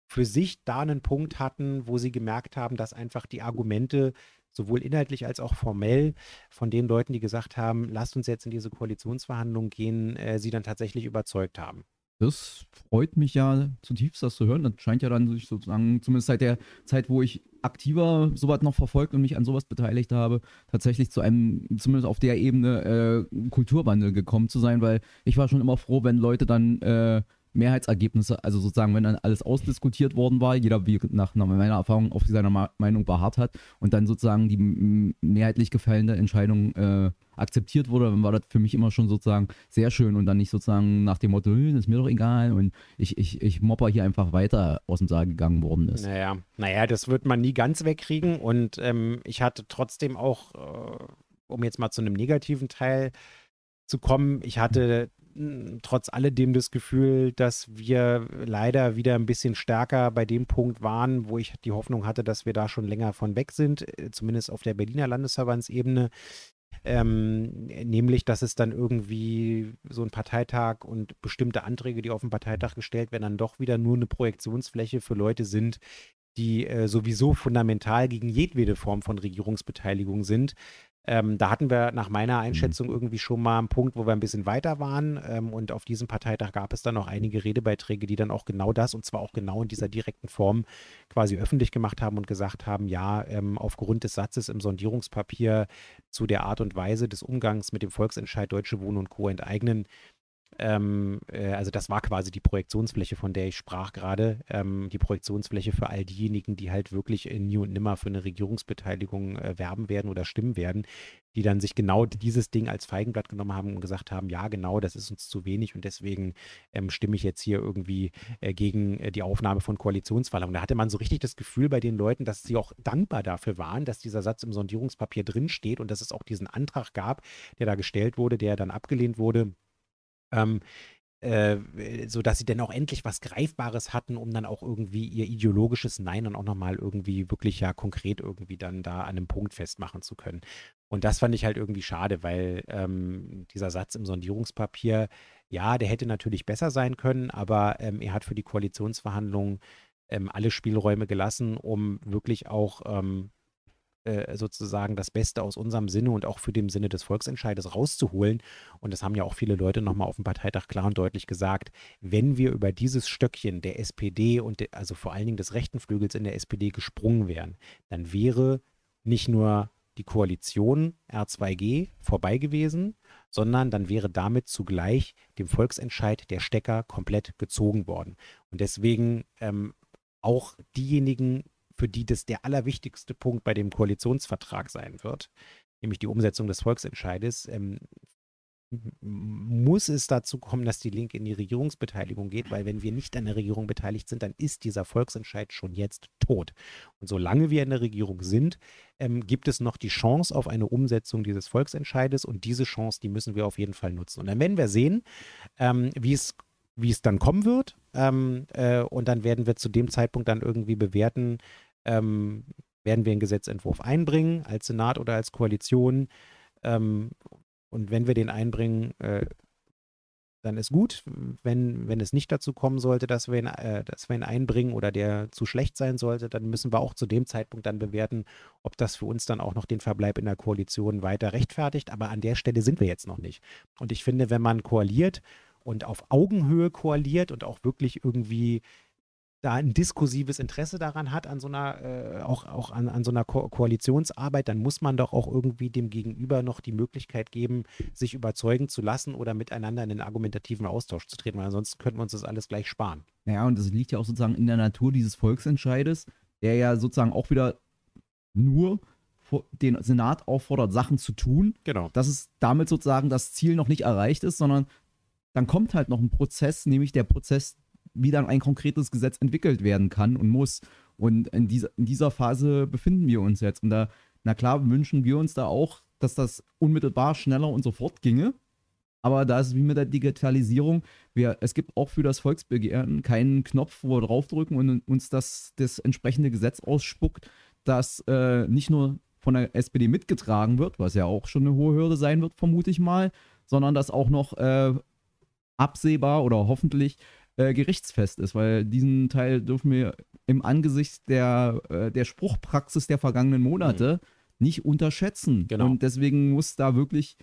Speaker 2: für sich da einen Punkt hatten, wo sie gemerkt haben, dass einfach die Argumente sowohl inhaltlich als auch formell von den Leuten, die gesagt haben, lasst uns jetzt in diese Koalitionsverhandlungen gehen, äh, sie dann tatsächlich überzeugt haben.
Speaker 1: Das freut mich ja zutiefst, das zu hören. Das scheint ja dann sich sozusagen, zumindest seit der Zeit, wo ich aktiver sowas noch verfolgt und mich an sowas beteiligt habe, tatsächlich zu einem, zumindest auf der Ebene, äh, Kulturwandel gekommen zu sein, weil ich war schon immer froh, wenn Leute dann äh, Mehrheitsergebnisse, also sozusagen, wenn dann alles ausdiskutiert worden war, jeder wie nach, nach meiner Erfahrung auf seiner Meinung beharrt hat und dann sozusagen die mehrheitlich gefällende Entscheidung äh, akzeptiert wurde, dann war das für mich immer schon sozusagen sehr schön und dann nicht sozusagen nach dem Motto, das ist mir doch egal und ich, ich, ich mopper hier einfach weiter aus dem Saal gegangen worden ist.
Speaker 2: Naja, naja, das wird man nie ganz wegkriegen und ähm, ich hatte trotzdem auch, äh, um jetzt mal zu einem negativen Teil zu kommen, ich hatte trotz alledem das Gefühl, dass wir leider wieder ein bisschen stärker bei dem Punkt waren, wo ich die Hoffnung hatte, dass wir da schon länger von weg sind, äh, zumindest auf der Berliner Landesverbandsebene. Ähm, nämlich, dass es dann irgendwie so ein Parteitag und bestimmte Anträge, die auf dem Parteitag gestellt werden, dann doch wieder nur eine Projektionsfläche für Leute sind, die äh, sowieso fundamental gegen jedwede Form von Regierungsbeteiligung sind. Ähm, da hatten wir nach meiner mhm. Einschätzung irgendwie schon mal einen Punkt, wo wir ein bisschen weiter waren. Ähm, und auf diesem Parteitag gab es dann noch einige Redebeiträge, die dann auch genau das, und zwar auch genau in dieser direkten Form, quasi öffentlich gemacht haben und gesagt haben, ja, ähm, aufgrund des Satzes im Sondierungspapier zu der Art und Weise des Umgangs mit dem Volksentscheid Deutsche Wohnen und Co. enteignen, ähm, äh, also das war quasi die Projektionsfläche, von der ich sprach gerade. Ähm, die Projektionsfläche für all diejenigen, die halt wirklich in Nie und Nimmer für eine Regierungsbeteiligung äh, werben werden oder stimmen werden, die dann sich genau dieses Ding als Feigenblatt genommen haben und gesagt haben, ja genau, das ist uns zu wenig und deswegen ähm, stimme ich jetzt hier irgendwie äh, gegen äh, die Aufnahme von Koalitionsverhandlungen. Da hatte man so richtig das Gefühl bei den Leuten, dass sie auch dankbar dafür waren, dass dieser Satz im Sondierungspapier drinsteht und dass es auch diesen Antrag gab, der da gestellt wurde, der dann abgelehnt wurde ähm, äh, so dass sie dann auch endlich was Greifbares hatten, um dann auch irgendwie ihr ideologisches Nein dann auch nochmal irgendwie wirklich ja konkret irgendwie dann da an einem Punkt festmachen zu können. Und das fand ich halt irgendwie schade, weil ähm, dieser Satz im Sondierungspapier, ja, der hätte natürlich besser sein können, aber ähm, er hat für die Koalitionsverhandlungen ähm, alle Spielräume gelassen, um wirklich auch ähm, äh, sozusagen das Beste aus unserem Sinne und auch für den Sinne des Volksentscheides rauszuholen. Und das haben ja auch viele Leute nochmal auf dem Parteitag klar und deutlich gesagt. Wenn wir über dieses Stöckchen der SPD und de, also vor allen Dingen des rechten Flügels in der SPD gesprungen wären, dann wäre nicht nur die Koalition R2G vorbei gewesen, sondern dann wäre damit zugleich dem Volksentscheid der Stecker komplett gezogen worden. Und deswegen ähm, auch diejenigen, für die das der allerwichtigste Punkt bei dem Koalitionsvertrag sein wird, nämlich die Umsetzung des Volksentscheides, ähm, muss es dazu kommen, dass die Linke in die Regierungsbeteiligung geht, weil wenn wir nicht an der Regierung beteiligt sind, dann ist dieser Volksentscheid schon jetzt tot. Und solange wir in der Regierung sind, ähm, gibt es noch die Chance auf eine Umsetzung dieses Volksentscheides und diese Chance, die müssen wir auf jeden Fall nutzen. Und dann werden wir sehen, ähm, wie es wie es dann kommen wird. Ähm, äh, und dann werden wir zu dem Zeitpunkt dann irgendwie bewerten, ähm, werden wir einen Gesetzentwurf einbringen als Senat oder als Koalition. Ähm, und wenn wir den einbringen, äh, dann ist gut. Wenn, wenn es nicht dazu kommen sollte, dass wir, ihn, äh, dass wir ihn einbringen oder der zu schlecht sein sollte, dann müssen wir auch zu dem Zeitpunkt dann bewerten, ob das für uns dann auch noch den Verbleib in der Koalition weiter rechtfertigt. Aber an der Stelle sind wir jetzt noch nicht. Und ich finde, wenn man koaliert und auf Augenhöhe koaliert und auch wirklich irgendwie da ein diskursives Interesse daran hat, an so einer, äh, auch, auch an, an so einer Ko Koalitionsarbeit, dann muss man doch auch irgendwie dem Gegenüber noch die Möglichkeit geben, sich überzeugen zu lassen oder miteinander in den argumentativen Austausch zu treten, weil ansonsten könnten wir uns das alles gleich sparen.
Speaker 1: Naja, und das liegt ja auch sozusagen in der Natur dieses Volksentscheides, der ja sozusagen auch wieder nur den Senat auffordert, Sachen zu tun.
Speaker 2: Genau.
Speaker 1: Dass es damit sozusagen das Ziel noch nicht erreicht ist, sondern dann kommt halt noch ein Prozess, nämlich der Prozess wie dann ein konkretes Gesetz entwickelt werden kann und muss. Und in dieser, in dieser Phase befinden wir uns jetzt. Und da, na klar, wünschen wir uns da auch, dass das unmittelbar schneller und sofort ginge. Aber da ist es wie mit der Digitalisierung. Wir, es gibt auch für das Volksbegehren keinen Knopf, wo wir draufdrücken und uns das, das entsprechende Gesetz ausspuckt, das äh, nicht nur von der SPD mitgetragen wird, was ja auch schon eine hohe Hürde sein wird, vermute ich mal, sondern das auch noch äh, absehbar oder hoffentlich äh, gerichtsfest ist, weil diesen Teil dürfen wir im Angesicht der, äh, der Spruchpraxis der vergangenen Monate mhm. nicht unterschätzen.
Speaker 2: Genau.
Speaker 1: Und deswegen muss da wirklich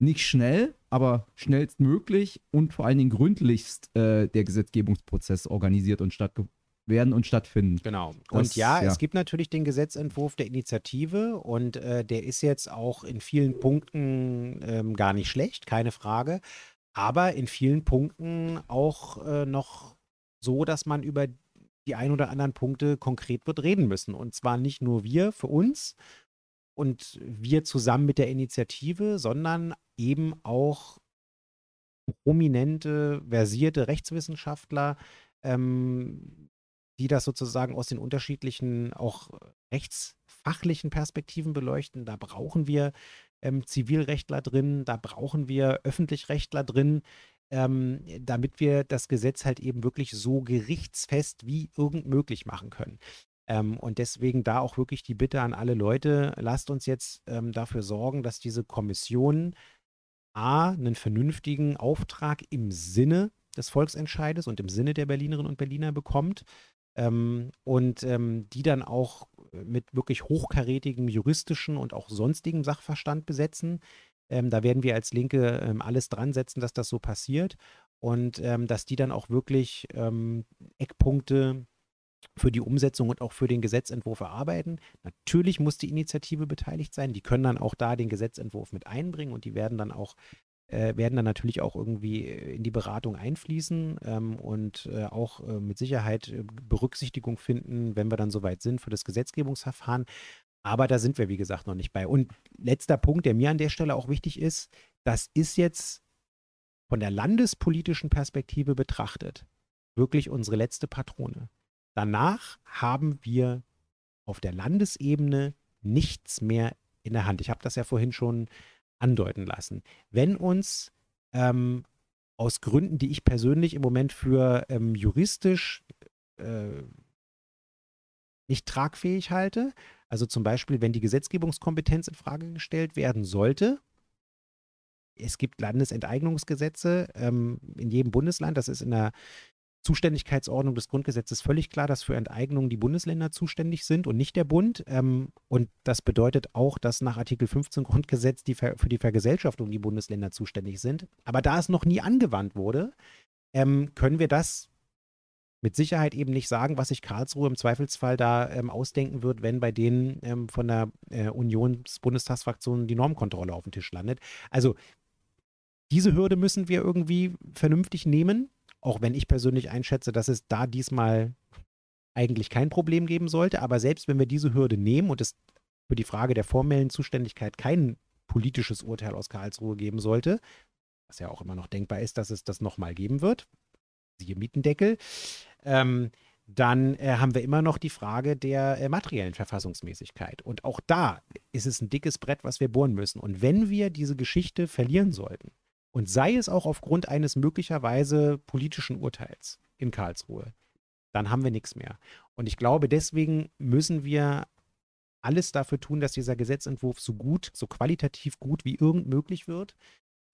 Speaker 1: nicht schnell, aber schnellstmöglich und vor allen Dingen gründlichst äh, der Gesetzgebungsprozess organisiert und stattgefunden werden und stattfinden.
Speaker 2: Genau. Das, und ja, ja, es gibt natürlich den Gesetzentwurf der Initiative und äh, der ist jetzt auch in vielen Punkten ähm, gar nicht schlecht, keine Frage aber in vielen Punkten auch äh, noch so, dass man über die ein oder anderen Punkte konkret wird reden müssen. Und zwar nicht nur wir für uns und wir zusammen mit der Initiative, sondern eben auch prominente, versierte Rechtswissenschaftler, ähm, die das sozusagen aus den unterschiedlichen, auch rechtsfachlichen Perspektiven beleuchten. Da brauchen wir ähm, Zivilrechtler drin, da brauchen wir Öffentlichrechtler drin, ähm, damit wir das Gesetz halt eben wirklich so gerichtsfest wie irgend möglich machen können. Ähm, und deswegen da auch wirklich die Bitte an alle Leute, lasst uns jetzt ähm, dafür sorgen, dass diese Kommission A, einen vernünftigen Auftrag im Sinne des Volksentscheides und im Sinne der Berlinerinnen und Berliner bekommt ähm, und ähm, die dann auch mit wirklich hochkarätigem juristischen und auch sonstigem Sachverstand besetzen. Ähm, da werden wir als Linke ähm, alles dran setzen, dass das so passiert und ähm, dass die dann auch wirklich ähm, Eckpunkte für die Umsetzung und auch für den Gesetzentwurf erarbeiten. Natürlich muss die Initiative beteiligt sein. Die können dann auch da den Gesetzentwurf mit einbringen und die werden dann auch äh, werden dann natürlich auch irgendwie äh, in die Beratung einfließen ähm, und äh, auch äh, mit Sicherheit äh, Berücksichtigung finden, wenn wir dann soweit sind für das Gesetzgebungsverfahren. Aber da sind wir, wie gesagt, noch nicht bei. Und letzter Punkt, der mir an der Stelle auch wichtig ist, das ist jetzt von der landespolitischen Perspektive betrachtet wirklich unsere letzte Patrone. Danach haben wir auf der Landesebene nichts mehr in der Hand. Ich habe das ja vorhin schon andeuten lassen. Wenn uns ähm, aus Gründen, die ich persönlich im Moment für ähm, juristisch äh, nicht tragfähig halte, also zum Beispiel, wenn die Gesetzgebungskompetenz in Frage gestellt werden sollte, es gibt Landesenteignungsgesetze ähm, in jedem Bundesland, das ist in der Zuständigkeitsordnung des Grundgesetzes völlig klar, dass für Enteignungen die Bundesländer zuständig sind und nicht der Bund. Ähm, und das bedeutet auch, dass nach Artikel 15 Grundgesetz die für die Vergesellschaftung die Bundesländer zuständig sind. Aber da es noch nie angewandt wurde, ähm, können wir das mit Sicherheit eben nicht sagen, was sich Karlsruhe im Zweifelsfall da ähm, ausdenken wird, wenn bei denen ähm, von der äh, Unions-Bundestagsfraktion die Normkontrolle auf dem Tisch landet. Also diese Hürde müssen wir irgendwie vernünftig nehmen. Auch wenn ich persönlich einschätze, dass es da diesmal eigentlich kein Problem geben sollte. Aber selbst wenn wir diese Hürde nehmen und es für die Frage der formellen Zuständigkeit kein politisches Urteil aus Karlsruhe geben sollte, was ja auch immer noch denkbar ist, dass es das nochmal geben wird, siehe Mietendeckel, ähm, dann äh, haben wir immer noch die Frage der äh, materiellen Verfassungsmäßigkeit. Und auch da ist es ein dickes Brett, was wir bohren müssen. Und wenn wir diese Geschichte verlieren sollten, und sei es auch aufgrund eines möglicherweise politischen Urteils in Karlsruhe, dann haben wir nichts mehr. Und ich glaube, deswegen müssen wir alles dafür tun, dass dieser Gesetzentwurf so gut, so qualitativ gut wie irgend möglich wird,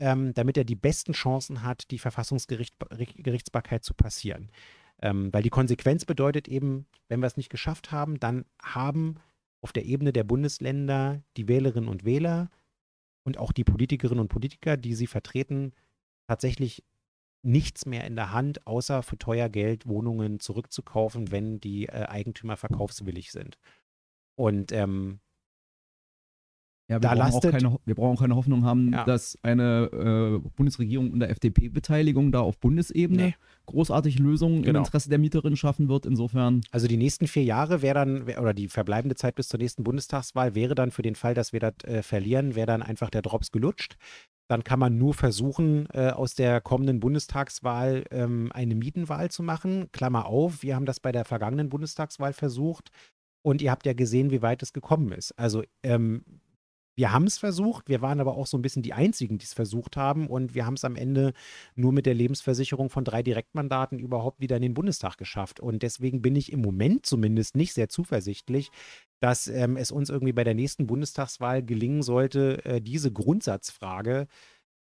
Speaker 2: ähm, damit er die besten Chancen hat, die Verfassungsgerichtsbarkeit zu passieren. Ähm, weil die Konsequenz bedeutet eben, wenn wir es nicht geschafft haben, dann haben auf der Ebene der Bundesländer die Wählerinnen und Wähler und auch die Politikerinnen und Politiker, die sie vertreten, tatsächlich nichts mehr in der Hand, außer für teuer Geld Wohnungen zurückzukaufen, wenn die äh, Eigentümer verkaufswillig sind. Und ähm,
Speaker 1: ja, wir, da brauchen lastet, keine, wir brauchen auch keine Hoffnung haben, ja. dass eine äh, Bundesregierung unter FDP-Beteiligung da auf Bundesebene nee. großartig Lösungen genau. im Interesse der Mieterinnen schaffen wird. Insofern.
Speaker 2: Also die nächsten vier Jahre wäre dann, oder die verbleibende Zeit bis zur nächsten Bundestagswahl wäre dann für den Fall, dass wir das äh, verlieren, wäre dann einfach der Drops gelutscht. Dann kann man nur versuchen, äh, aus der kommenden Bundestagswahl ähm, eine Mietenwahl zu machen. Klammer auf, wir haben das bei der vergangenen Bundestagswahl versucht. Und ihr habt ja gesehen, wie weit es gekommen ist. Also ähm, wir haben es versucht, wir waren aber auch so ein bisschen die Einzigen, die es versucht haben und wir haben es am Ende nur mit der Lebensversicherung von drei Direktmandaten überhaupt wieder in den Bundestag geschafft. Und deswegen bin ich im Moment zumindest nicht sehr zuversichtlich, dass ähm, es uns irgendwie bei der nächsten Bundestagswahl gelingen sollte, äh, diese Grundsatzfrage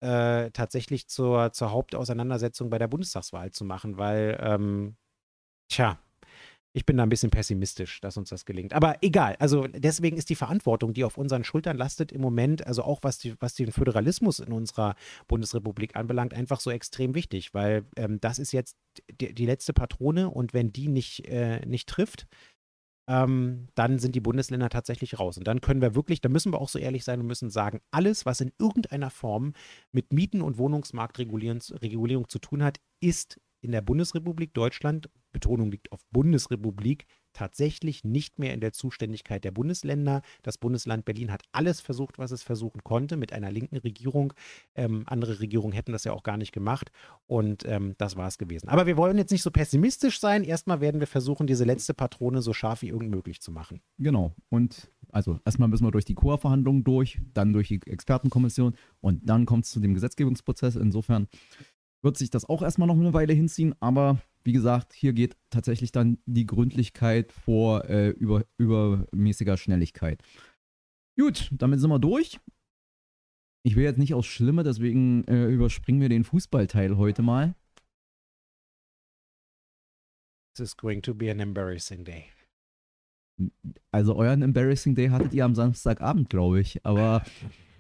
Speaker 2: äh, tatsächlich zur, zur Hauptauseinandersetzung bei der Bundestagswahl zu machen, weil, ähm, tja, ich bin da ein bisschen pessimistisch, dass uns das gelingt. Aber egal, also deswegen ist die Verantwortung, die auf unseren Schultern lastet, im Moment, also auch was, die, was den Föderalismus in unserer Bundesrepublik anbelangt, einfach so extrem wichtig, weil ähm, das ist jetzt die, die, letzte Patrone und wenn die nicht, äh, nicht trifft, ähm, dann sind die Bundesländer tatsächlich raus. Und dann können wir wirklich, da müssen wir auch so ehrlich sein und müssen sagen, alles, was in irgendeiner Form mit Mieten- und Wohnungsmarktregulierung zu tun hat, ist in der Bundesrepublik Deutschland Betonung liegt auf Bundesrepublik, tatsächlich nicht mehr in der Zuständigkeit der Bundesländer. Das Bundesland Berlin hat alles versucht, was es versuchen konnte mit einer linken Regierung. Ähm, andere Regierungen hätten das ja auch gar nicht gemacht und ähm, das war es gewesen. Aber wir wollen jetzt nicht so pessimistisch sein. Erstmal werden wir versuchen, diese letzte Patrone so scharf wie irgend möglich zu machen.
Speaker 1: Genau. Und also erstmal müssen wir durch die Chorverhandlungen durch, dann durch die Expertenkommission und dann kommt es zu dem Gesetzgebungsprozess. Insofern wird sich das auch erstmal noch eine Weile hinziehen, aber wie gesagt, hier geht tatsächlich dann die Gründlichkeit vor äh, über, übermäßiger Schnelligkeit. Gut, damit sind wir durch. Ich will jetzt nicht aus Schlimme, deswegen äh, überspringen wir den Fußballteil heute mal.
Speaker 2: This is going to be an embarrassing day.
Speaker 1: Also euren embarrassing day hattet ihr am Samstagabend, glaube ich. Aber *laughs*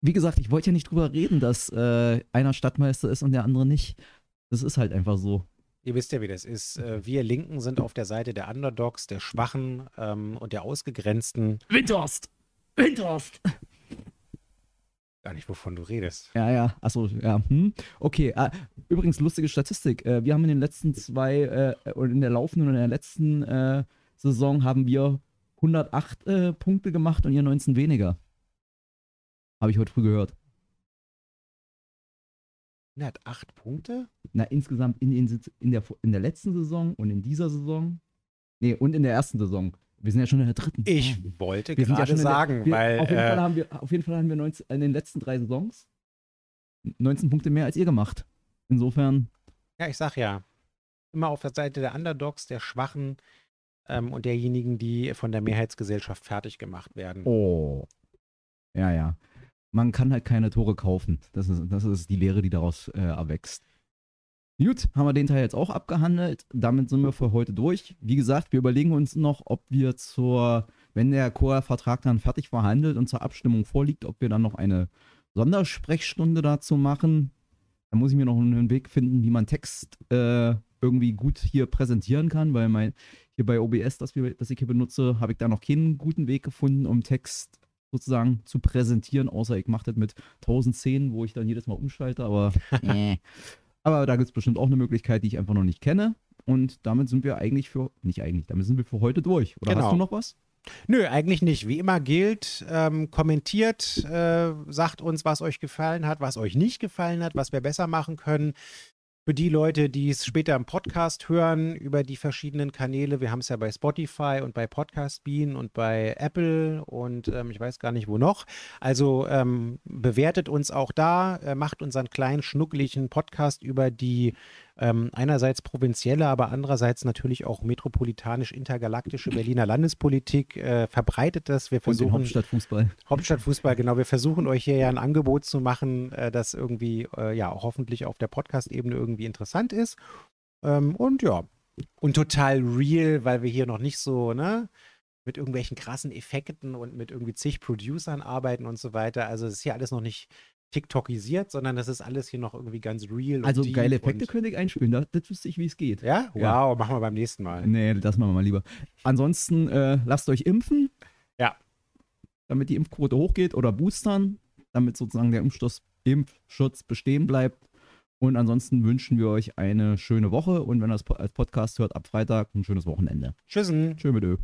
Speaker 1: wie gesagt, ich wollte ja nicht drüber reden, dass äh, einer Stadtmeister ist und der andere nicht. Das ist halt einfach so.
Speaker 2: Ihr wisst ja, wie das ist. Äh, wir Linken sind auf der Seite der Underdogs, der Schwachen ähm, und der Ausgegrenzten.
Speaker 1: Windhorst! Windhorst!
Speaker 2: Gar nicht, wovon du redest.
Speaker 1: Ja, ja, achso, ja. Hm. Okay, ah, übrigens lustige Statistik. Äh, wir haben in den letzten zwei, äh, oder in der laufenden und in der letzten äh, Saison haben wir 108 äh, Punkte gemacht und ihr 19 weniger. Habe ich heute früh gehört.
Speaker 2: Er hat acht Punkte?
Speaker 1: Na, insgesamt in, in, in, der, in der letzten Saison und in dieser Saison. Nee, und in der ersten Saison. Wir sind ja schon in der dritten.
Speaker 2: Ich ja. wollte wir gerade ja sagen, der, wir, weil.
Speaker 1: Auf jeden, äh, Fall haben wir, auf jeden Fall haben wir 19, in den letzten drei Saisons 19 Punkte mehr als ihr gemacht. Insofern.
Speaker 2: Ja, ich sag ja. Immer auf der Seite der Underdogs, der Schwachen ähm, und derjenigen, die von der Mehrheitsgesellschaft fertig gemacht werden.
Speaker 1: Oh. Ja, ja man kann halt keine Tore kaufen. Das ist, das ist die Lehre, die daraus äh, erwächst. Gut, haben wir den Teil jetzt auch abgehandelt. Damit sind wir für heute durch. Wie gesagt, wir überlegen uns noch, ob wir zur, wenn der Chor-Vertrag dann fertig verhandelt und zur Abstimmung vorliegt, ob wir dann noch eine Sondersprechstunde dazu machen. Da muss ich mir noch einen Weg finden, wie man Text äh, irgendwie gut hier präsentieren kann, weil mein, hier bei OBS, das, wir, das ich hier benutze, habe ich da noch keinen guten Weg gefunden, um Text sozusagen zu präsentieren, außer ich mache das mit 1010, wo ich dann jedes Mal umschalte, aber *laughs* *laughs* äh. Aber da gibt es bestimmt auch eine Möglichkeit, die ich einfach noch nicht kenne. Und damit sind wir eigentlich für, nicht eigentlich, damit sind wir für heute durch. Oder genau. hast du noch was?
Speaker 2: Nö, eigentlich nicht. Wie immer gilt, ähm, kommentiert, äh, sagt uns, was euch gefallen hat, was euch nicht gefallen hat, was wir besser machen können. Für die Leute, die es später im Podcast hören, über die verschiedenen Kanäle, wir haben es ja bei Spotify und bei Podcast Bean und bei Apple und ähm, ich weiß gar nicht wo noch. Also ähm, bewertet uns auch da, äh, macht unseren kleinen schnucklichen Podcast über die ähm, einerseits provinzielle, aber andererseits natürlich auch metropolitanisch-intergalaktische Berliner Landespolitik. Äh, verbreitet das. Wir versuchen.
Speaker 1: Und Hauptstadtfußball.
Speaker 2: Hauptstadtfußball, genau. Wir versuchen euch hier ja ein Angebot zu machen, äh, das irgendwie, äh, ja, auch hoffentlich auf der Podcast-Ebene irgendwie interessant ist. Ähm, und ja, und total real, weil wir hier noch nicht so, ne? mit irgendwelchen krassen Effekten und mit irgendwie zig Producern arbeiten und so weiter. Also es ist hier alles noch nicht TikTokisiert, sondern das ist alles hier noch irgendwie ganz real.
Speaker 1: Also geile Effekte könnte ich einspielen, das, das wüsste ich, wie es geht.
Speaker 2: Ja? Wow, ja. machen wir beim nächsten Mal.
Speaker 1: Nee, das machen wir mal lieber. Ansonsten äh, lasst euch impfen.
Speaker 2: Ja.
Speaker 1: Damit die Impfquote hochgeht oder boostern, damit sozusagen der Impfschutz, Impfschutz bestehen bleibt. Und ansonsten wünschen wir euch eine schöne Woche und wenn ihr das als Podcast hört, ab Freitag ein schönes Wochenende.
Speaker 2: Tschüssen.
Speaker 1: Tschö mit Ö.